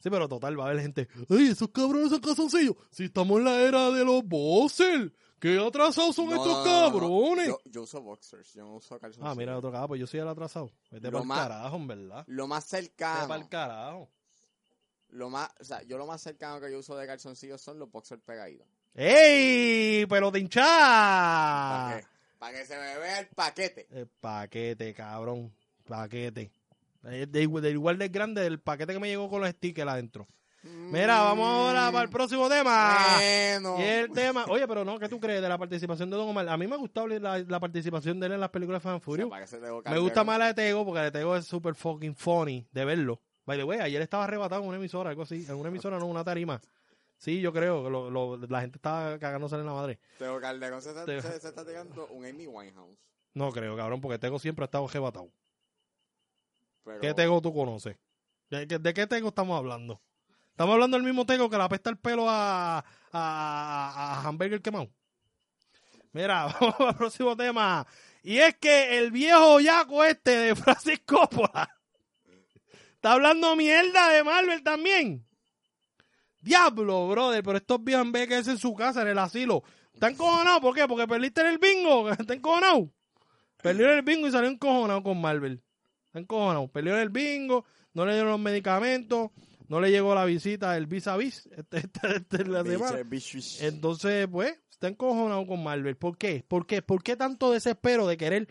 Sí, pero total, va a haber gente. ¡Ay, esos cabrones son calzoncillos! Si estamos en la era de los bosses. ¿Qué atrasados son No, estos no, cabrones? Yo, yo uso boxers, yo no uso calzoncillos. ah, mira, otro cabrón, pues yo soy el atrasado. Vete para el carajo, en verdad. Lo más Vete cercano, para el carajo. lo más, o sea, yo lo más cercano que yo uso de calzoncillos son los boxers pegaditos. ¡Ey! ¡Pelota ¿Para hinchada! qué? Para que se me vea el paquete. El paquete, cabrón. Paquete. De, igual- de igual de grande del paquete que me llegó con los stickers adentro. Mira, vamos ahora para el próximo tema. Bueno. Y el tema, oye, pero no, ¿qué tú crees de la participación de Don Omar? A mí me ha gustado la, la participación de él en las películas de Fan Tego Me gusta más la de Tego porque la de Tego es super fucking funny de verlo. By the way, ayer estaba arrebatado en una emisora, algo así. En una emisora, no, una tarima. Sí, yo creo que lo- lo- la gente estaba cagándose en la madre. Tego Calderón se, está- Tego- se- se está tirando un Amy Winehouse. No creo, cabrón, porque Tego siempre ha estado arrebatado. Pero, ¿Qué Tego tú conoces? ¿De, qué- de qué Tego estamos hablando? ¿Estamos hablando del mismo Tego que le apesta el pelo a, a, a, Hamburger quemado? Mira, vamos al próximo tema. Y es que el viejo yaco este de Francis Coppola está hablando mierda de Marvel también. Diablo, brother, pero estos viejos en de quedarse en su casa, en el asilo, ¿están encojonados? ¿Por qué? Porque perdiste el bingo, ¿están encojonados? Perdió en el bingo y salió encojonado con Marvel. Está encojonado. Perdió en el bingo, no le dieron los medicamentos, no le llegó la visita del vis a vis este, este- este- la semana. Entonces, pues, está encojonado con Marvel. ¿Por qué? ¿Por qué? ¿Por qué tanto desespero de querer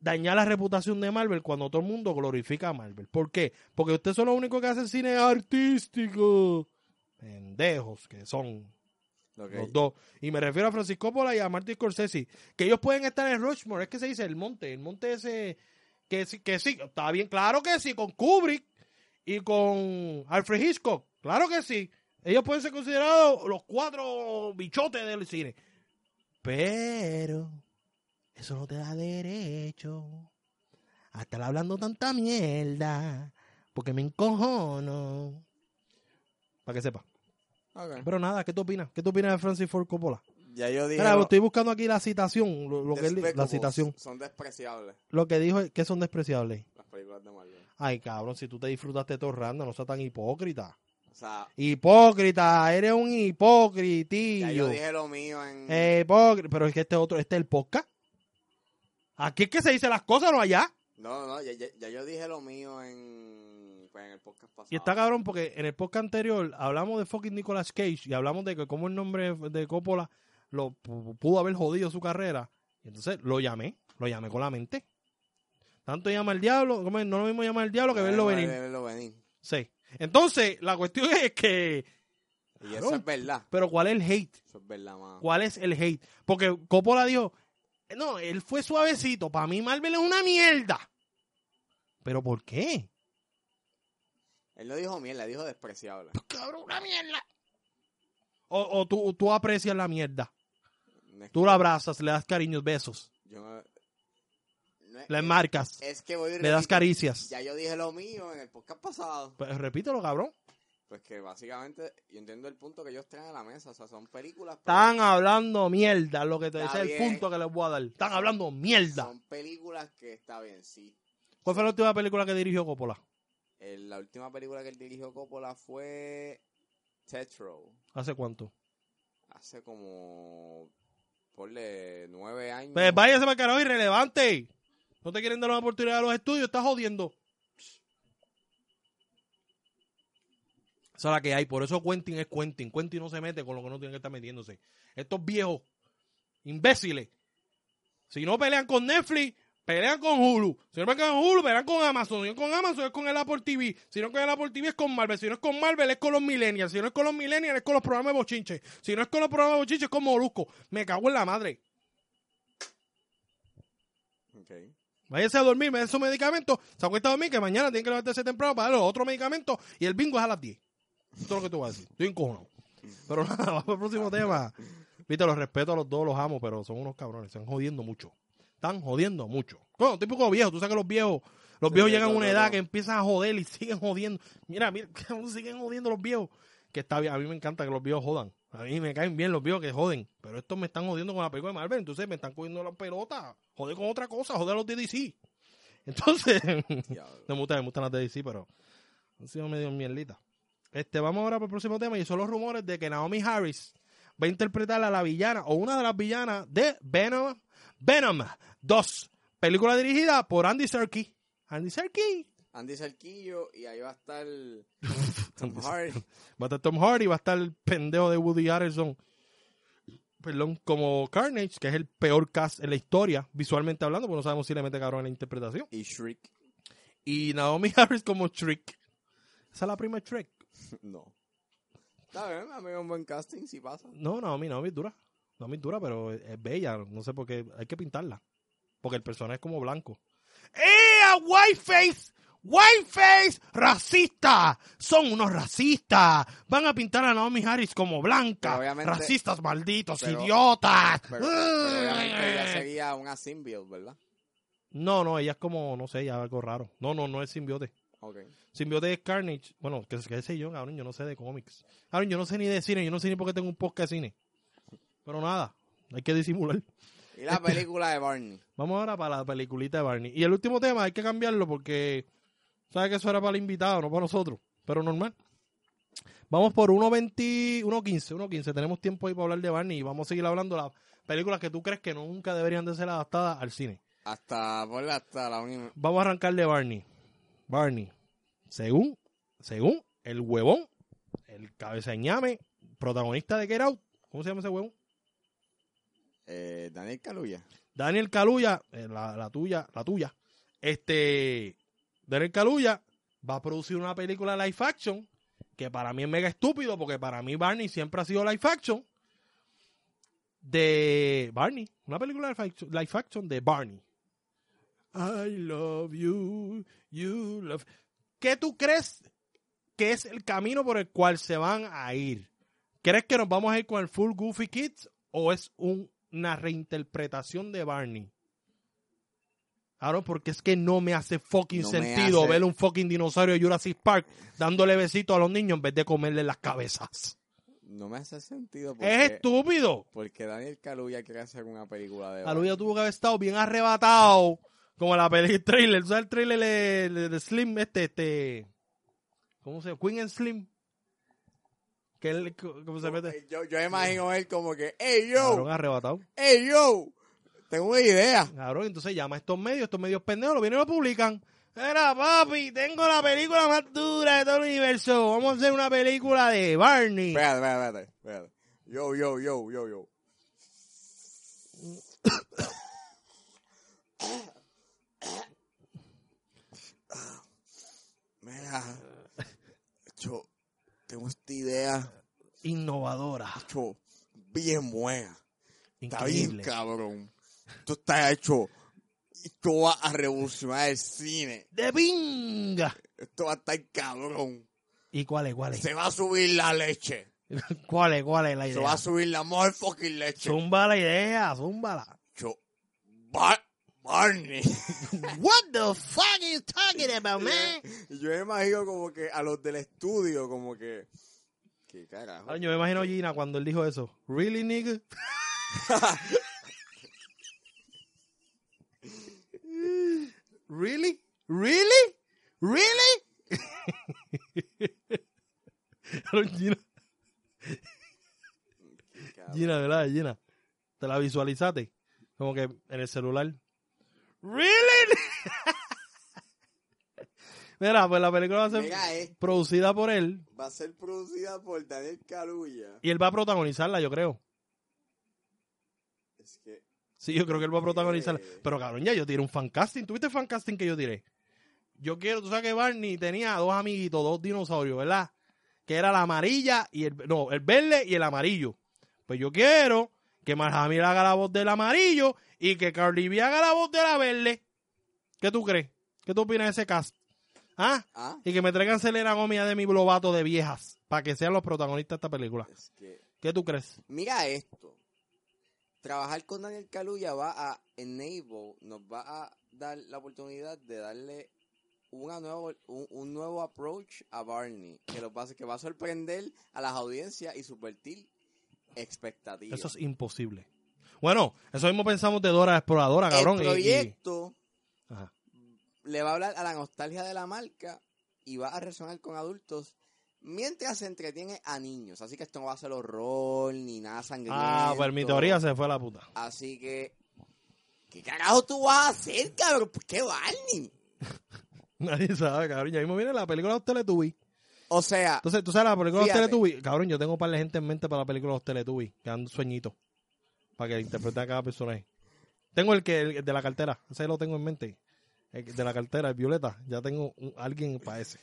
dañar la reputación de Marvel cuando todo el mundo glorifica a Marvel? ¿Por qué? Porque ustedes son los únicos que hacen cine artístico. Pendejos que son los dos. Y me refiero a Francisco Coppola y a Martin Scorsese. Que ellos pueden estar en Rushmore. Es que se dice el monte. El monte ese. Que, sí- que sí. Está bien. Claro que sí. Con Kubrick y con Alfred Hitchcock. Claro que sí. Ellos pueden ser considerados los cuatro bichotes del cine. Pero. Eso no te da derecho a estar hablando tanta mierda. Porque me encojono. Para que sepa. Pero nada, ¿qué tú opinas? ¿Qué tú opinas de Francis Ford Coppola? Ya yo dije. Mira, lo- estoy buscando aquí la citación, lo, lo que él- la citación. Son despreciables Lo que dijo es que son despreciables. las películas de Marvel. Ay, cabrón, si tú te disfrutaste todo randa, no seas tan hipócrita. O sea, Hipócrita, eres un ya hipócritillo. yo dije lo mío en. Eh, hipócrita, pero es que este otro, este es el podcast. Aquí es que se dicen las cosas, no allá. No, no, ya, ya- ya yo dije lo mío en, pues, en el podcast pasado. Y está cabrón porque en el podcast anterior hablamos de fucking Nicolas Cage y hablamos de que cómo el nombre de Coppola lo pu- pudo haber jodido su carrera. Entonces lo llamé, lo llamé con la mente. Tanto llama al diablo, no lo mismo llama al diablo que verlo Eh, venir. verlo venir. Sí. Entonces, la cuestión es que, Y eso es verdad. pero ¿cuál es el hate? Eso es verdad, mano. ¿Cuál es el hate? Porque Coppola dijo, no, él fue suavecito, para mí Marvel es una mierda. ¿Pero por qué? Él no dijo mierda, dijo despreciable. Cabrón, una mierda. O, o tú, tú aprecias la mierda. Tú la abrazas, le das cariños, besos, yo no- es, marcas, es que voy le das caricias. Ya yo dije lo mío en el podcast pasado. Pues repítelo, cabrón. Pues que básicamente yo entiendo el punto que ellos traen a la mesa. O sea, son películas. pero Están hablando mierda, lo que te dice el punto que les voy a dar. Están hablando mierda. Son películas que está bien, sí. ¿Cuál fue la última película que dirigió Coppola? El- la última película que él dirigió Coppola fue Tetro. ¿Hace cuánto? Hace como. Ponle nueve años. Pues váyase para carajo irrelevante. No te quieren dar una oportunidad a los estudios, estás jodiendo. Esa es la que hay. Por eso Quentin es Quentin. Quentin no se mete con lo que no tiene que estar metiéndose. Estos viejos imbéciles. Si no pelean con Netflix, pelean con Hulu. Si no pelean con Hulu, pelean con Amazon. Si no con Amazon, es con el Apple TV. Si no con el Apple TV, es con Marvel. Si no es con Marvel, es con los Millennials. Si no es con los Millennials, es con los programas de bochinche. Si no es con los programas de bochinche, es con Molusco. Me cago en la madre. Ok. Váyase a dormir, me den su medicamento, se acuesta a dormir, que mañana tienen que levantarse temprano para darle otro medicamento y el bingo es a las 10. Esto es lo que tú vas a decir. Estoy encojonado. Pero nada, vamos al próximo tema. Viste, los respeto a los dos, los amo, pero son unos cabrones. Están jodiendo mucho. Están jodiendo mucho. Bueno, típico viejo. Tú sabes que los viejos, los Sí, viejos llegan a una no, edad no. que empiezan a joder y siguen jodiendo. Mira, mira, siguen jodiendo los viejos. Que está bien. A mí me encanta que los viejos jodan. A mí me caen bien los viejos que joden. Pero estos me están jodiendo con la película de Marvel. Entonces me están cogiendo la pelota. Joder con otra cosa. Joder a los de DC. Entonces, me gustan, me gustan las de DC, pero han sido medio mierdita. Este, vamos ahora para el próximo tema y son los rumores de que Naomi Harris va a interpretar a la villana o una de las villanas de Venom, Venom 2, película dirigida por Andy Serkis. Andy Serkis. Andy Serquillo y ahí va a estar Tom Hardy. Va a estar Tom Hardy, va a estar el pendejo de Woody Harrelson. perdón, como Carnage, que es el peor cast en la historia, visualmente hablando, porque no sabemos si le mete cabrón en la interpretación. Y Shriek. Y Naomi Harris como Trick. Esa es la prima de Trick. No. Está bien, a mí es un buen casting, si pasa. No, Naomi, Naomi es dura. Naomi es dura, pero es, bella. No sé por qué. Hay que pintarla. Porque el personaje es como blanco. ¡Eh! ¡Whiteface! ¡Whiteface! ¡Racista! Son unos racistas. Van a pintar a Naomi Harris como blanca. Racistas malditos, pero- idiotas. Pero, pero obviamente ella sería una symbiote, ¿verdad? No, no, ella es como, no sé, ella es algo raro. No, no, no es simbiote. Ok. Simbiote es Carnage. Bueno, que qué sé yo, cabrón, yo no sé de cómics. Cabrón, yo no sé ni de cine, yo no sé ni por qué tengo un podcast de cine. Pero nada, hay que disimular. Y la película de Barney. Vamos ahora para la peliculita de Barney. Y el último tema hay que cambiarlo porque sabes que eso era para el invitado, no para nosotros. Pero normal. Vamos por 1.20, 1.15, 1.15. Tenemos tiempo ahí para hablar de Barney y vamos a seguir hablando de las películas que tú crees que nunca deberían de ser adaptadas al cine. Hasta, ponle hasta la única. Vamos a arrancar de Barney. Barney, según, según el huevón, el cabeza ñame, protagonista de Get Out, ¿cómo se llama ese huevón? Eh, Daniel Kaluuya. Daniel Caluya, eh, la, la tuya, la tuya, este, Daniel Caluya va a producir una película live action que para mí es mega estúpido porque para mí Barney siempre ha sido live action de Barney, una película live action, live action de Barney. I love you, you love. ¿Qué tú crees que es el camino por el cual se van a ir? ¿Crees que nos vamos a ir con el full Goofy Kids o es un- una reinterpretación de Barney? Claro, porque es que no me hace fucking No sentido hace- ver un fucking dinosaurio de Jurassic Park dándole besitos a los niños en vez de comerle las cabezas. No me hace sentido Es porque, estúpido. porque Daniel Kaluuya quiere hacer una película de Caluya tuvo que haber estado bien arrebatado como la película trailer. ¿Sabes el trailer de, de- de Slim? Este, este. ¿Cómo se llama? Queen and Slim. Que él, ¿cómo se mete? Yo, yo imagino él como que, hey yo, arrebatado. hey yo, tengo una idea. Cabrón, entonces llama a estos medios, estos medios pendejos, lo vienen y lo publican. Era papi, tengo la película más dura de todo el universo. Vamos a hacer una película de Barney. Espérate, espérate, espérate. Yo, yo, yo, yo, yo. Mira, yo tengo esta idea, Innovadora. hecho, bien buena. Está bien Increíble. cabrón. Esto está hecho. Esto va a revolucionar el cine. De pinga. Esto va a estar cabrón. ¿Y cuál es, cuál es? Se va a subir la leche. ¿Cuál es, cuál es la Se va idea? a subir la more fucking leche. Zumba la idea, zúmbala. Yo, Bar- Barney. What the fuck are you talking about, man? Yo me imagino como que a los del estudio, como que. ¿Qué carajo? Yo me imagino a Gina cuando él dijo eso. Really, nigga? really? Really? Really? Gina. Gina, ¿verdad? Gina. ¿Te la visualizaste? Como que en el celular. ¿Really? Mira, pues la película va a ser Mira, eh, producida por él va a ser producida por Daniel Kaluuya. y él va a protagonizarla, yo creo. Es que. Sí, yo creo que él va a protagonizarla. Eh. Pero cabrón, ya yo tiré un fan casting. ¿Tuviste el fan casting que yo tiré? Yo quiero, tú sabes que Barney tenía dos amiguitos, dos dinosaurios, ¿verdad? Que era la amarilla y el, no, el verde y el amarillo. Pues yo quiero que Marjamil haga la voz del amarillo y que Carly B haga la voz de la verde. ¿Qué tú crees? ¿Qué tú opinas de ese cast? ¿Ah? Ah, Y que me traigan Selena Gomez de mi Blovato de viejas para que sean los protagonistas de esta película. es que. ¿Qué tú crees? Mira esto. Trabajar con Daniel Kaluuya va a enable, nos va a dar la oportunidad de darle una nuevo, un, un nuevo approach a Barney, que, lo va, a- que va a sorprender a las audiencias y subvertir expectativas. Eso es imposible. Bueno, eso mismo pensamos de Dora Exploradora, cabrón. El y- y- proyecto le va a hablar a la nostalgia de la marca y va a resonar con adultos mientras se entretiene a niños. Así que esto no va a ser horror ni nada sangriento. Ah, pues mi teoría se fue a la puta. Así que, ¿qué carajo tú vas a hacer, cabrón? ¿Por qué Barney? Nadie sabe, cabrón. Ya mismo viene la película de los Teletubbies. O sea, Entonces, ¿tú sabes la película de los. Teletubbies? Cabrón, yo tengo para la gente en mente para la película de los Teletubbies, que dan sueñitos. para que interprete a cada personaje. Tengo el que el de la cartera, ese lo tengo en mente. El de la cartera, el Violeta. Ya tengo un- alguien para ese.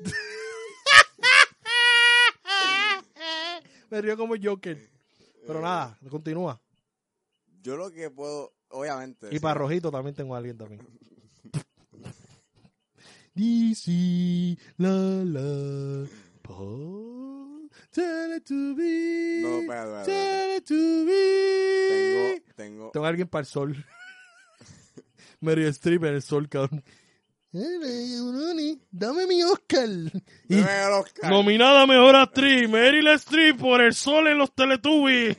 Me río como Joker. Pero nada, continúa. Yo lo que puedo, obviamente. Y para Rojito también tengo a alguien también. DC, la la, Paul, Teletubby, No, espera, espera, espera. Teletubby. Tengo, tengo. Tengo a alguien para el sol. Meryl Streep en el sol, cabrón. Dame mi Oscar. Y Dame el Oscar. nominada a mejor actriz, Meryl Streep por el sol en los Teletubbies.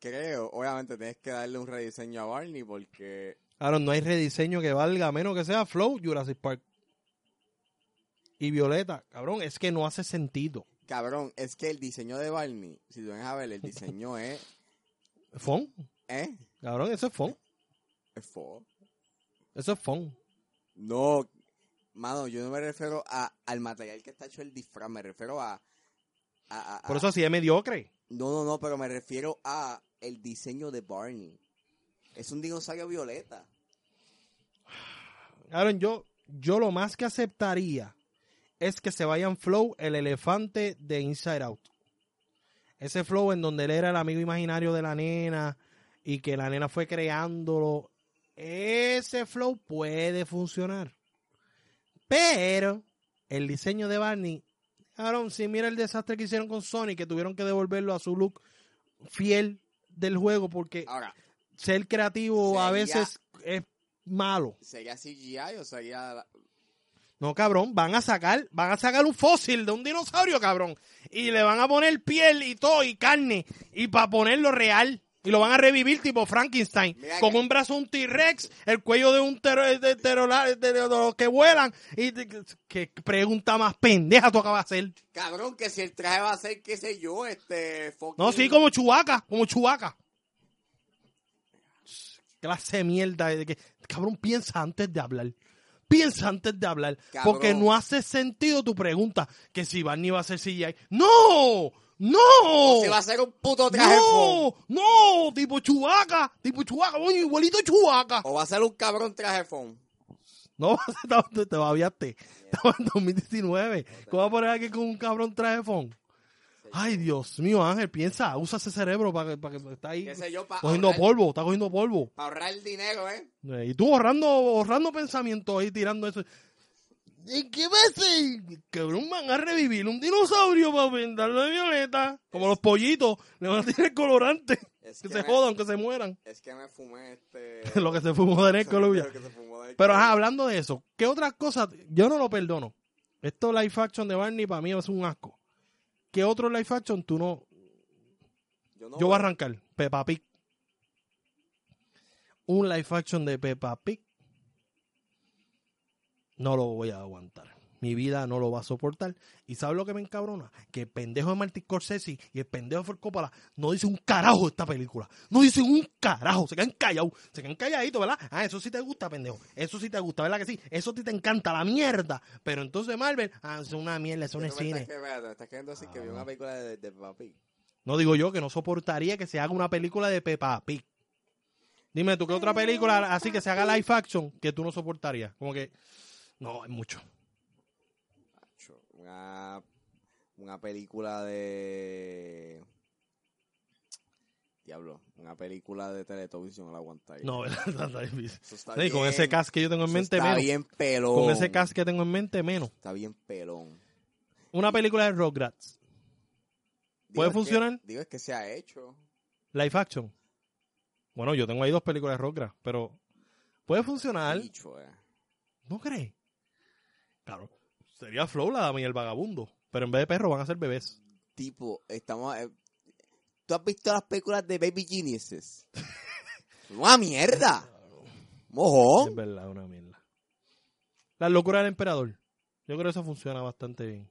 Creo, obviamente tienes que darle un rediseño a Barney porque Claro, no hay rediseño que valga, a menos que sea Flow, Jurassic Park. Y Violeta, cabrón, es que no hace sentido. Cabrón, es que el diseño de Barney, si tú ven a ver, el diseño es. Fon, ¿Eh? cabrón, eso es fon. Es fo. Eso es fon. No, mano, yo no me refiero a, al material que está hecho el disfraz, me refiero a. a- a- Por eso así es mediocre. No, no, no, pero me refiero a el diseño de Barney. Es un dinosaurio violeta. Cabrón, yo, yo lo más que aceptaría es que se vayan Flow, el elefante de Inside Out. Ese Flow en donde él era el amigo imaginario de la nena y que la nena fue creándolo. Ese Flow puede funcionar. Pero el diseño de Barney, cabrón, si mira el desastre que hicieron con Sony, que tuvieron que devolverlo a su look fiel del juego porque Ahora, ser creativo a veces es malo. ¿sería CGI o sería.? No, cabrón, van a sacar, van a sacar un fósil de un dinosaurio, cabrón. Y le van a poner piel y todo, y carne, y para ponerlo real. Y lo van a revivir tipo Frankenstein. Mira con que- un brazo un T-Rex, el cuello de un tero, de, de- de- de los que vuelan. Y qué pregunta más pendeja tú acabas de hacer. Cabrón, que si el traje va a ser, qué sé yo, este. fucking- No, sí, como chubaca, como chubaca. Clase de mierda. De que, cabrón, piensa antes de hablar. Piensa antes de hablar. Cabrón. Porque no hace sentido tu pregunta. Que si Barney va a ser CGI. ¡No! ¡No! Si va a ser un puto traje phone. ¡No! ¡No! Tipo chubaca. Tipo chubaca. Oye, igualito chubaca. O va a ser un cabrón traje phone. No, te, te babiaste. Estaba en 2019. ¿Cómo va a poner aquí con un cabrón traje phone? Ay, Dios mío, Ángel, piensa, usa ese cerebro para que, para que está ahí yo, para cogiendo ahorrar, polvo, está cogiendo polvo. pa' ahorrar el dinero, ¿eh? Eh, Y tú borrando, borrando pensamientos ahí, tirando eso. ¿Y qué hacer? Cabrón, van a revivir un dinosaurio para pintarlo de violeta. Como los pollitos, le van a tirar colorante. Es Que que se me- jodan, que se mueran. Es que me fumé este. Lo que se fumó de fumó de Pero ajá, hablando de eso, ¿qué otras cosas? Yo no lo perdono. Esto live action de Barney para mí es un asco. ¿Qué otro live action tú no? Yo, no Yo voy a arrancar. Peppa Pig. Un live action de Peppa Pig. No lo voy a aguantar. Mi vida no lo va a soportar. ¿Y sabes lo que me encabrona? Que el pendejo de Martin Scorsese y el pendejo de Ford Coppola no dicen un carajo de esta película. No dicen un carajo. Se quedan callados. Se quedan calladitos, ¿verdad? Ah, eso sí te gusta, pendejo. Eso sí te gusta, ¿verdad que sí? Eso sí te encanta, la mierda. Pero entonces Marvel, ah, es una mierda, eso no es cine. estás que- espérate, me estás queriendo decir que vi Ah. una película de, de Peppa Pig. No digo yo que no soportaría que se haga una película de Peppa Pig. Dime tú, ¿qué otra película así que se haga live action que tú no soportarías? Como que, no, es mucho. Una, una película de. Diablo, una película de Teletubbies no la aguantaría. No, ¿verdad? Está difícil. Está Sí, con ese cast que yo tengo en mente, está menos. bien pelón. Con ese cast que tengo en mente, menos. Está bien pelón. Una película de Rugrats. ¿Puede que- funcionar? digo, es que se ha hecho. Live action. Bueno, yo tengo ahí dos películas de Rugrats, pero puede funcionar. Dicho, eh. ¿No crees? Claro. Sería Flow, la dama y el vagabundo. Pero en vez de perro van a ser bebés. Tipo, estamos. eh, ¿Tú has visto las películas de Baby Geniuses? ¡Una mierda! Es ¡Mojón! verdad, una mierda. La locura del emperador. Yo creo que eso funciona bastante bien.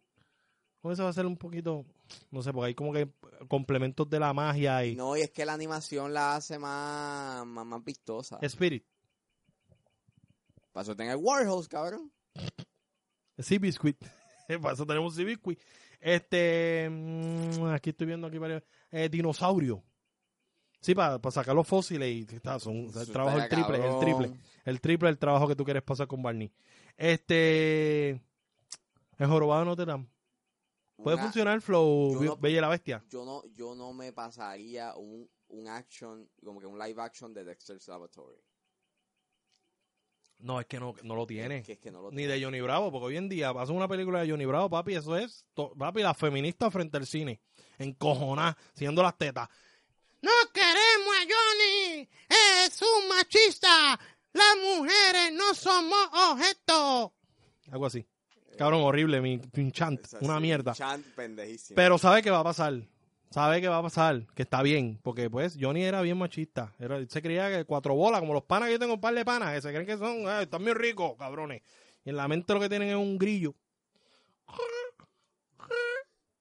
Con eso va a ser un poquito, no sé, porque hay como que complementos de la magia y No, y es que la animación la hace más, más, más vistosa. Spirit. Para eso tener Warhouse, cabrón. Sea Biscuit. Para eso tenemos Sea Biscuit. Este, mm, aquí estoy viendo aquí varios. Eh, dinosaurio. Sí, para sacar los fósiles y está, son, el trabajo el triple, el triple. El triple del trabajo que tú quieres pasar con Barney. Este, el jorobado de Notre Dame. Puede Una- funcionar Flow yo no- Bella y la Bestia. Yo no, yo no me pasaría un, un action, como que un live action de Dexter's Laboratory. No, es que no, no lo tiene. Que es que no lo Ni de Johnny Bravo, porque hoy en día pasa una película de Johnny Bravo, papi, eso es, to- papi, la feminista frente al cine, encojonada, siendo las tetas. No queremos a Johnny, es un machista, las mujeres no somos objetos. Algo así. Cabrón, horrible, mi, mi chant, una mierda. Chant pendejísimo. Pero sabe que va a pasar. Sabe que va a pasar, que está bien, porque pues Johnny era bien machista. Era, se creía que cuatro bolas, como los panas que yo tengo, un par de panas, que se creen que son, "Ay, están muy ricos, cabrones. Y en la mente lo que tienen es un grillo.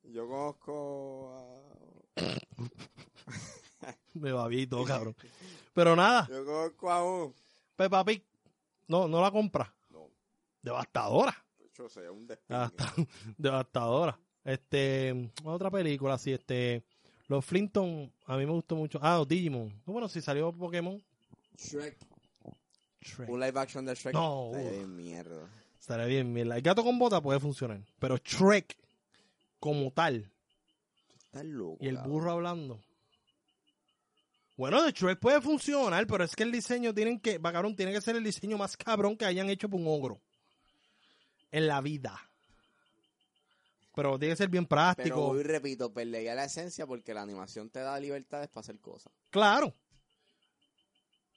Yo conozco a... De babito, cabrón. Pero nada, Yo conozco a un... Peppa Pig, no, no la compra. No, Devastadora. yo sé, un Devastadora. Este, otra película así, este, los Flintton, a mí me gustó mucho. Ah, los Digimon. Bueno, si salió Pokémon. Shrek. Shrek. Un live action de Shrek. No, Estaría bien mierda. Estaría bien, mierda. El gato con bota puede funcionar. Pero Shrek, como tal, Estás loco. y el burro hablando. Bueno, de Shrek puede funcionar, pero es que el diseño tienen que, cabrón, tiene que ser el diseño más cabrón que hayan hecho por un ogro. En la vida. Pero tiene que ser bien Pero práctico. hoy repito, perdería la esencia porque la animación te da libertades para hacer cosas. Claro.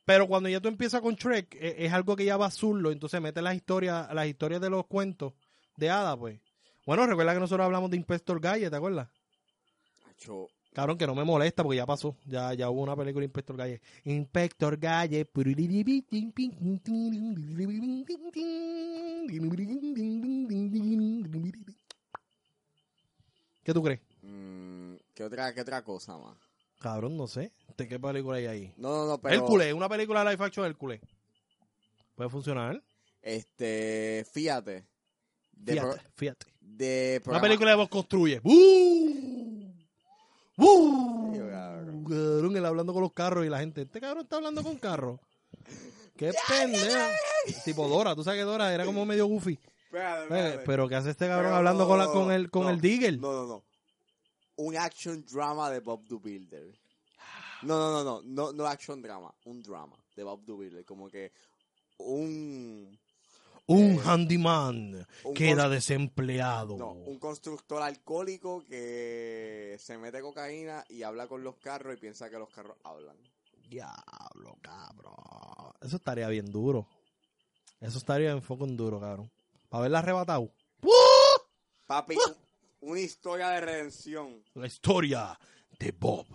Pero cuando ya tú empiezas con Shrek, e- es, algo que ya va azullo, entonces mete las historias, las historias de los cuentos de Hada, pues. Bueno, recuerda que nosotros hablamos de Inspector Galle, ¿te acuerdas? Acho, Cabrón, que no me molesta porque ya pasó. Ya, ya hubo una película de Inspector Galle. Inspector Galle. ¿Qué tú crees? mm, ¿qué, otra, ¿Qué otra cosa más? Cabrón, no sé. ¿De qué película hay ahí? No, no, no, pero... Hércules, una película de live action Hércules. ¿Puede funcionar? Este, fíjate. De, Fíjate, pro- fíjate. de Una película de vos construye. ¡Uh! ¡Uh! Ay, cabrón. Cabrón, él hablando con los carros y la gente. Este cabrón está hablando con carros. ¡Qué pendejo! Tipo Dora, tú sabes que Dora era como medio goofy. Espérate, espérate. pero ¿qué hace este cabrón Pero hablando no, con, la, no, con el, con no, el Digger? No, no, no. Un action drama de Bob the Builder. No, no, no, no, no, no action drama, un drama de Bob the Builder, como que un Un eh, handyman un queda desempleado. no, un constructor alcohólico que se mete cocaína y habla con los carros y piensa que los carros hablan. Diablo, cabrón. Eso estaría bien duro. Eso estaría en foco en duro, cabrón. Para verla arrebatado. Papi, una historia de redención. La historia de Bob,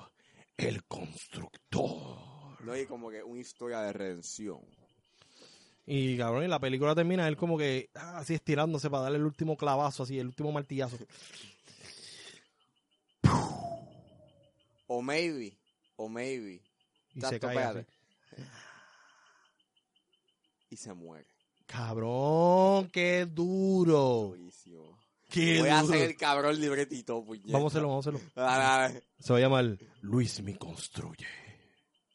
el constructor. No, y como que una historia de redención. Y cabrón, y la película termina él como que ah, así estirándose para darle el último clavazo, así, el último martillazo. O maybe, o maybe. Y se cae. Y se muere. Cabrón, qué duro. Buenísimo. Qué Voy a hacer el cabrón libretito, puñeta. Vamos a hacerlo, vamos a hacerlo. Dale, dale. Se va a llamar Luis me construye.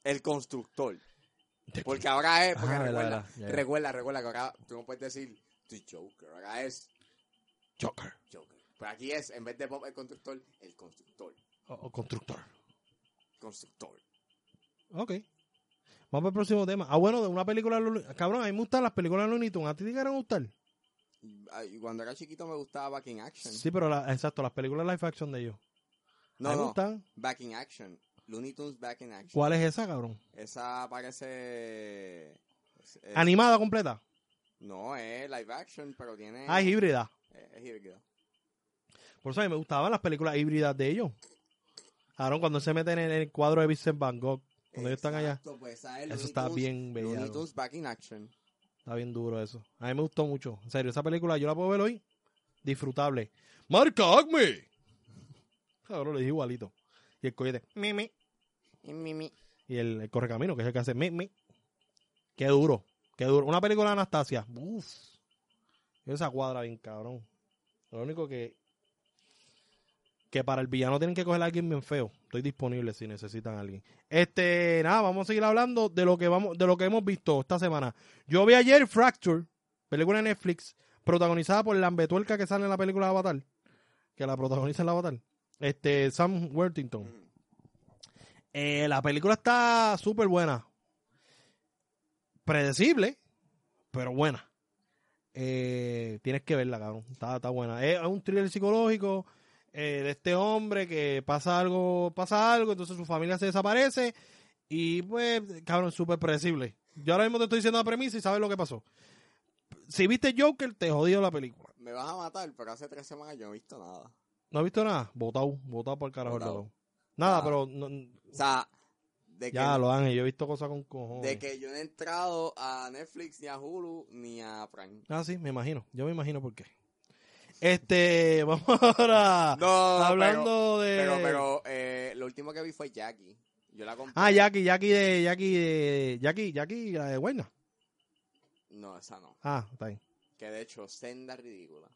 El constructor. Porque ahora es, porque Ah, recuerda, verdad, ya, ya. recuerda, recuerda que ahora tú no puedes decir The Joker, ahora es Joker. Joker. Pero aquí es, en vez de Bob el constructor, el constructor. O, o constructor. Constructor. Ok. Vamos al próximo tema. Ah, bueno, de una película. Cabrón, a mí me gustan las películas de Looney Tunes. ¿A ti te a gustar? Cuando era chiquito me gustaba Back in Action. Sí, pero la- exacto, las películas live action de ellos. no, ¿A mí me no, gustan? Back in Action. Looney Tunes Back in Action. ¿Cuál es esa, cabrón? Esa parece... eh, ¿Animada completa? no, es live action, pero tiene... Ah, es híbrida. es, es híbrida. Por eso a mí me gustaban las películas híbridas de ellos. Cabrón, cuando se meten en el cuadro de Vincent Van Gogh, cuando ellos están allá. Pues, Eso está bien Back in Action. Está bien duro eso. A mí me gustó mucho. En serio, esa película yo la puedo ver hoy. Disfrutable. ¡Marca Acme! Cabrón, le dije igualito. Y el cohete, mi, mi. Y Mimi. Y el, el correcamino, que es el que hace, mi, mi. Qué duro. Qué duro. Una película de Anastasia. Uf. Esa cuadra bien cabrón. Lo único que. Que para el villano tienen que coger a alguien bien feo. Estoy disponible si necesitan a alguien. Este, nada, vamos a seguir hablando de lo que vamos, de lo que hemos visto esta semana. Yo vi ayer Fracture, película de Netflix, protagonizada por la ambetuelca que sale en la película Avatar, que la protagoniza en la Avatar. Este, Sam Worthington. Eh, la película está súper buena. Predecible, pero buena. Eh, tienes que verla, cabrón. Está, está buena. Es un thriller psicológico eh, de este hombre que pasa algo, pasa algo, entonces su familia se desaparece y pues, cabrón, súper predecible. Yo ahora mismo te estoy diciendo la premisa y sabes lo que pasó. Si viste Joker, te jodió la película. Me vas a matar, pero hace tres semanas yo no he visto nada. ¿No has visto nada? Votado, votado por el carajo. Nada, Ah. pero no- O sea, de ya que, lo han yo he visto cosas con cojones. de que yo no he entrado a Netflix, ni a Hulu, ni a Prime. Ah, sí, me imagino. Yo me imagino por qué. Este, vamos ahora No, hablando de... Pero, pero, eh, lo último que vi fue Jackie. Yo la compré. Ah, Jackie, Jackie de, Jackie de, Jackie, Jackie, la de Guayna. No, esa no. Ah, está bien. Que de hecho, senda ridícula.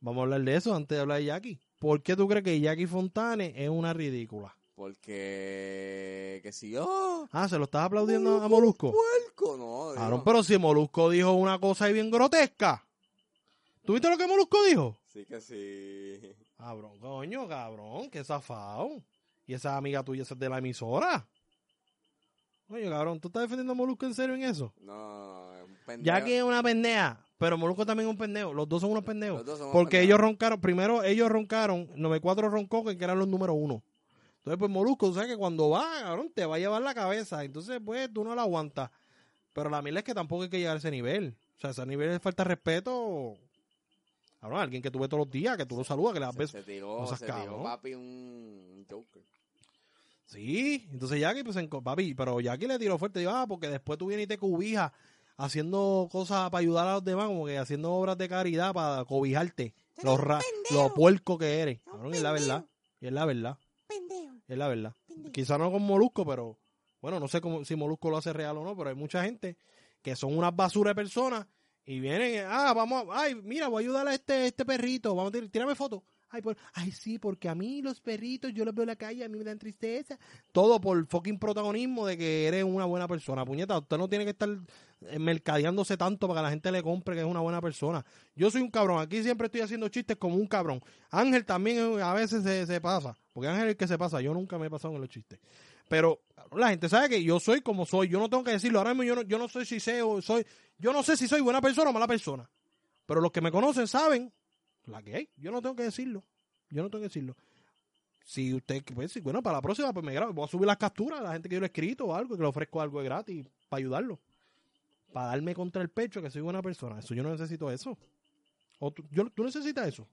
Vamos a hablar de eso antes de hablar de Jackie. ¿Por qué tú crees que Jackie Fontane es una ridícula? Porque, que si yo... Ah, ¿se lo estás aplaudiendo a Molusco? Puerco, no. Digo. pero si Molusco dijo una cosa ahí bien grotesca. ¿Tú viste lo que Molusco dijo? Sí que sí. Cabrón, coño, cabrón, qué zafado. Y esa amiga tuya esa es de la emisora. Coño, cabrón, ¿tú estás defendiendo a Molusco en serio en eso? No, es un pendejo. Jackie es una pendeja, pero Molusco también es un pendejo. Los dos son unos pendejos. Los dos Porque pendejos. ellos roncaron, primero ellos roncaron, 94 roncó que eran los número uno. Entonces, pues Molusco, tú sabes que cuando va, cabrón, te va a llevar la cabeza. Entonces, pues, tú no la aguantas. Pero la mierda es que tampoco hay que llegar a ese nivel. O sea, ese nivel de falta de respeto. Cabrón, alguien que tú ves todos los días, que tú lo saludas, que le das besos. se tiró, no seas se tiró cabrón. papi un Joker. Sí, entonces Jackie, pues, en, papi, pero Jackie le tiró fuerte. Digo, ah, porque después tú vienes y te cobijas haciendo cosas para ayudar a los demás, como que haciendo obras de caridad para cobijarte. Lo, ra- lo puerco que eres. Cabrón, y es la verdad. Y es la verdad. Es la verdad. Quizá no con Molusco, pero bueno, no sé cómo, si Molusco lo hace real o no, pero hay mucha gente que son unas basuras de personas y vienen, ah, vamos, ay, mira, voy a ayudar a este, este perrito, vamos tírame foto. Ay, por, ay, sí, porque a mí los perritos, yo los veo en la calle, a mí me dan tristeza. Todo por fucking protagonismo de que eres una buena persona. Puñeta, usted no tiene que estar eh, mercadeándose tanto para que la gente le compre que es una buena persona. Yo soy un cabrón, aquí siempre estoy haciendo chistes como un cabrón. Ángel también eh, a veces se, se pasa, porque Ángel es el que se pasa, yo nunca me he pasado en los chistes. Pero la gente sabe que yo soy como soy, yo no tengo que decirlo. Ahora mismo yo no, yo no sé si sé o soy, yo no sé si soy buena persona o mala persona. Pero los que me conocen saben la que hay. Yo no tengo que decirlo. Yo no tengo que decirlo. Si usted, pues, si, bueno, para la próxima, pues me grabo. Voy a subir las capturas a la gente que yo le he escrito o algo, que le ofrezco algo de gratis para ayudarlo. Para darme contra el pecho que soy buena persona. Eso yo no necesito eso. O tú, yo, tú necesitas eso.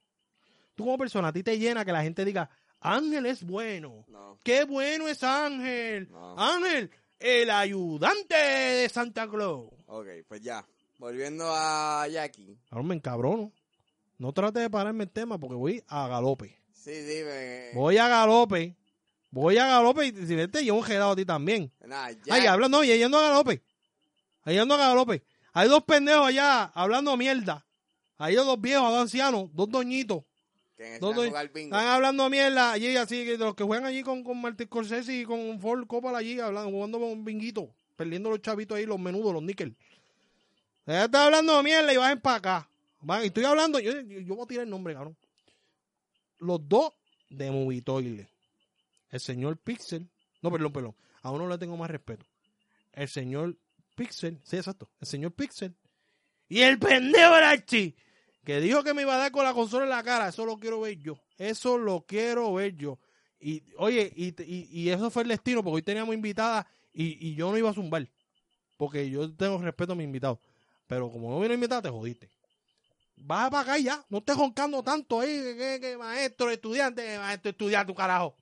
Tú como persona, a ti te llena que la gente diga, Ángel es bueno. No, ¡Qué bueno es Ángel! no. Ángel, el ayudante de Santa Claus. Ok, pues ya. Volviendo a Jackie. Ahora me encabrono. No trate de pararme el tema porque voy a galope. Sí, sí, me... Voy a galope. Voy a galope y si ves, te llevo un gelado a ti también. Nada, Ay, hablando, y yendo a galope. Ahí yendo a galope. Hay dos pendejos allá hablando mierda. Hay dos viejos, dos ancianos, dos doñitos. Bingo. Están hablando mierda allí, así, que de los que juegan allí con, con Martín Scorsese y con Ford Coppola allí, hablando, jugando con un binguito, perdiendo los chavitos ahí, los menudos, los níquel. Ella está hablando mierda y bajen para acá. Van- y estoy hablando, yo, yo, yo voy a tirar el nombre, cabrón. Los dos de Movitoile. El señor Pixel. No, perdón, perdón. A uno le tengo más respeto. El señor Pixel. Sí, exacto. El señor Pixel. Y el pendejo Archie. Que dijo que me iba a dar con la consola en la cara. Eso lo quiero ver yo. Eso lo quiero ver yo. Y, oye, y, y, y eso fue el destino, porque hoy teníamos invitada y, y yo no iba a zumbar. Porque yo tengo respeto a mis invitados. Pero como no vino invitada, te jodiste. Baja para acá y ya. No estés joncando tanto ahí. Que, que- que maestro, estudiante, maestro, estudiante, tu carajo.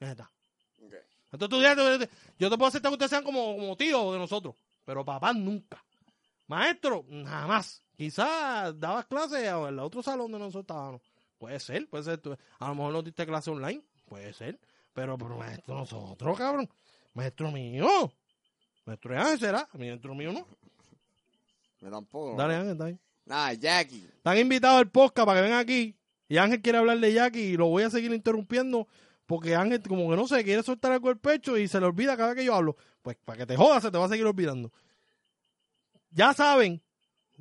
Ya está. Ok. Estos estudiantes, yo te puedo aceptar que ustedes sean como, como tíos de nosotros, pero papás nunca. Maestro, jamás. Quizás dabas clases en el otro salón donde nosotros estábamos. Puede ser, puede ser. A lo mejor no diste clase online, puede ser. Pero, pero maestro, nosotros, cabrón. Maestro mío. Maestro Ángel será. Maestro mío no. Yo tampoco. Dale, Ángel, está bien. Nada, Jackie. Están invitados al podcast para que vengan aquí Y Ángel quiere hablar de Jackie y lo voy a seguir interrumpiendo porque Ángel como que no sé, quiere soltar algo del pecho y se le olvida cada vez que yo hablo. Pues para que te jodas se te va a seguir olvidando. Ya saben,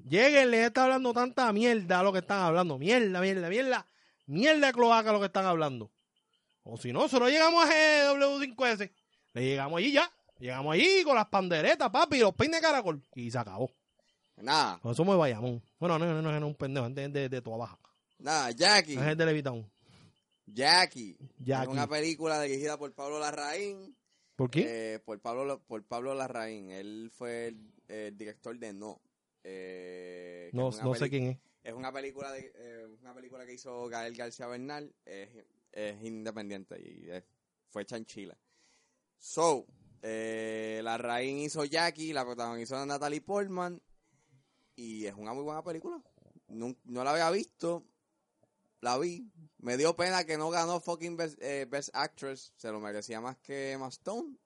lleguen, les está hablando tanta mierda lo que están hablando. Mierda, mierda, mierda. Mierda de cloaca lo que están hablando. O si no, solo llegamos a GW5S. Le llegamos allí ya. Llegamos allí con las panderetas, papi, y los peines de caracol. Y se acabó. Nada, Con eso me vayamos. Bueno, no, no, no, no, es un pendejo, es de, de, de toda baja. nada, Jackie. Es el de Levitown. Jackie. Jackie. Es una película dirigida por Pablo Larraín. ¿Por qué? Eh, por Pablo por Pablo Larraín. Él fue el, el director de No. Eh, no no sé quién es. Es una película de eh, una película que hizo Gael García Bernal. Es, es independiente y es- fue hecha en Chile. So, eh, Larraín hizo Jackie, la protagonizó Natalie Portman. Y es una muy buena película. No, no la había visto. La vi. Me dio pena que no ganó fucking Best, eh, Best Actress. Se lo merecía más que Emma Stone.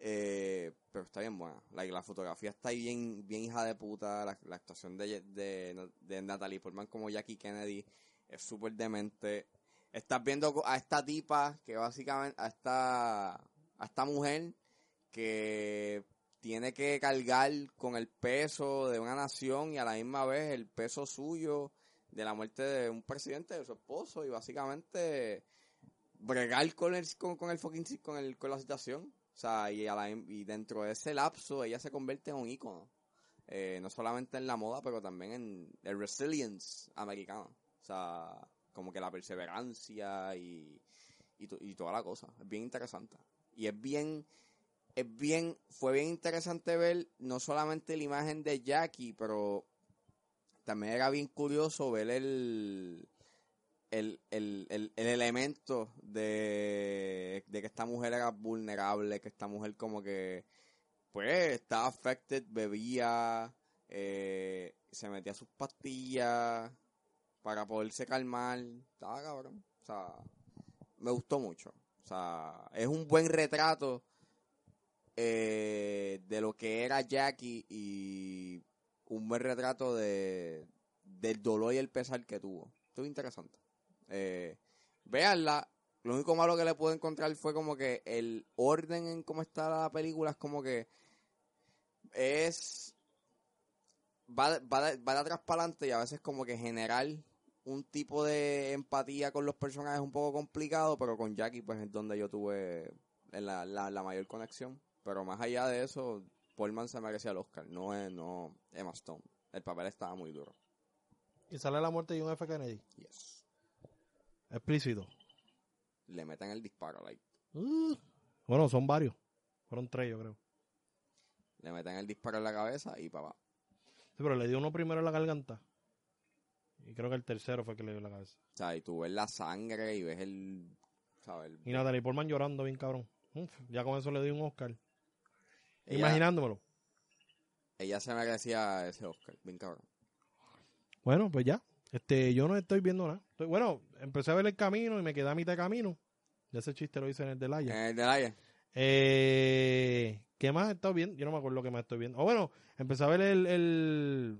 Eh, pero está bien buena. Like, la fotografía está ahí bien, bien hija de puta. La, la actuación de, de, de Natalie Portman como Jackie Kennedy es súper demente. Estás viendo a esta tipa que básicamente, a esta, a esta mujer que tiene que cargar con el peso de una nación y a la misma vez el peso suyo de la muerte de un presidente de su esposo y básicamente bregar con el con, con el fucking con el con la situación o sea y, a la- y dentro de ese lapso ella se convierte en un ícono. Eh, no solamente en la moda pero también en el resilience americano o sea como que la perseverancia y y, y toda la cosa. Es bien interesante. Y es bien es bien, fue bien interesante ver no solamente la imagen de Jackie, pero también era bien curioso ver el, el, el, el, el elemento de, de que esta mujer era vulnerable, que esta mujer como que, pues, estaba affected, bebía, eh, se metía sus pastillas para poderse calmar, estaba cabrón, o sea, me gustó mucho, o sea, es un buen retrato eh, de lo que era Jackie y un buen retrato de del dolor y el pesar que tuvo. Estuvo interesante. Eh, véanla. Lo único malo que le pude encontrar fue como que el orden en cómo está la película es como que es va, va, de, va de atrás para adelante y a veces como que generar un tipo de empatía con los personajes es un poco complicado, pero con Jackie pues es donde yo tuve la, la, la mayor conexión. Pero más allá de eso, Paulman se merecía el Oscar, no, es- no Emma Stone. El papel estaba muy duro. Y sale la muerte de un F. Kennedy. Yes. Explícito. Le meten el disparo, like. Uh, bueno, son varios. Fueron tres, yo creo. Le meten el disparo en la cabeza y papá. Sí, pero le dio uno primero en la garganta. Y creo que el tercero fue el que le dio en la cabeza. O sea, y tú ves la sangre y ves el. ¿Sabes? El- Y Natalie Portman llorando bien cabrón. Uf, ya con eso le di un Oscar. ella, Imaginándomelo. ella se merecía ese Oscar, bien cabrón. Bueno, pues ya. Este, yo no estoy viendo nada. Bueno, empecé a ver el camino y me quedé a mitad de camino. Ya ese chiste lo hice en el de Laia. En el de Laia. Eh, ¿Qué más he estado viendo? Yo no me acuerdo lo que más estoy viendo. O bueno, empecé a ver el, el,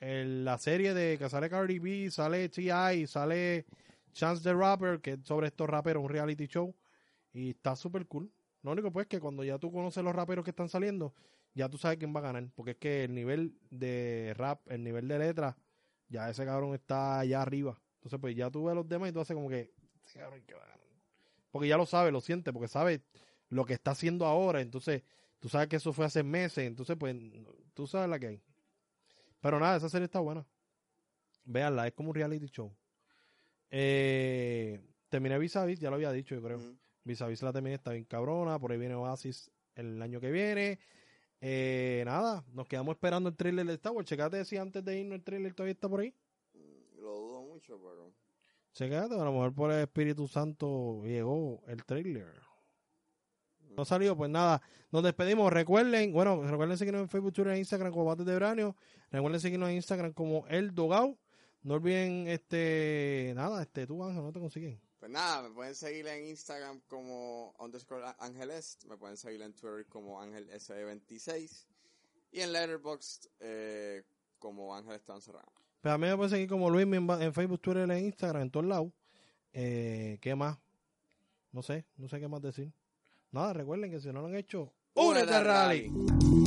el- la serie de que sale Cardi B, sale T.I., sale Chance the Rapper, que es sobre estos raperos, un reality show. Y está súper cool. Lo único pues que cuando ya tú conoces los raperos que están saliendo, ya tú sabes quién va a ganar. Porque es que el nivel de rap, el nivel de letra, ya ese cabrón está allá arriba. Entonces pues ya tú ves a los demás y tú haces como que, ganar. Porque ya lo sabe, lo siente, porque sabe lo que está haciendo ahora. Entonces, tú sabes que eso fue hace meses. Entonces, pues, tú sabes la que hay. Pero nada, esa serie está buena. Véanla, es como un reality show. Eh, terminé Vis a Vis, ya lo había dicho, yo creo. Ujú. Vis a Vis la terminé, está bien cabrona. Por ahí viene Oasis el año que viene. Eh, nada, nos quedamos esperando el trailer de Star Wars. Checate si antes de irnos el trailer todavía está por ahí. Lo dudo mucho, pero. Checate, a lo mejor por el Espíritu Santo llegó el trailer. No salió, pues nada, nos despedimos. Recuerden, bueno, recuerden seguirnos en Facebook, Twitter e Instagram como Bates de Branio. Recuerden seguirnos en Instagram como El Dogao. No olviden, este, nada, este, tú, Ángel, no te consiguen. Pues nada, me pueden seguir en Instagram como underscore Angelest, me pueden seguir en Twitter como Ángel S26 y en Letterboxd eh, como Ángel Esteban Serrano. Pero a mí me puede seguir como Luis en, Facebook, Twitter, en Instagram, en todos lados. Eh, ¿Qué más? No sé, no sé qué más decir. Nada, recuerden que si no lo han hecho, Únete al al rally. rally.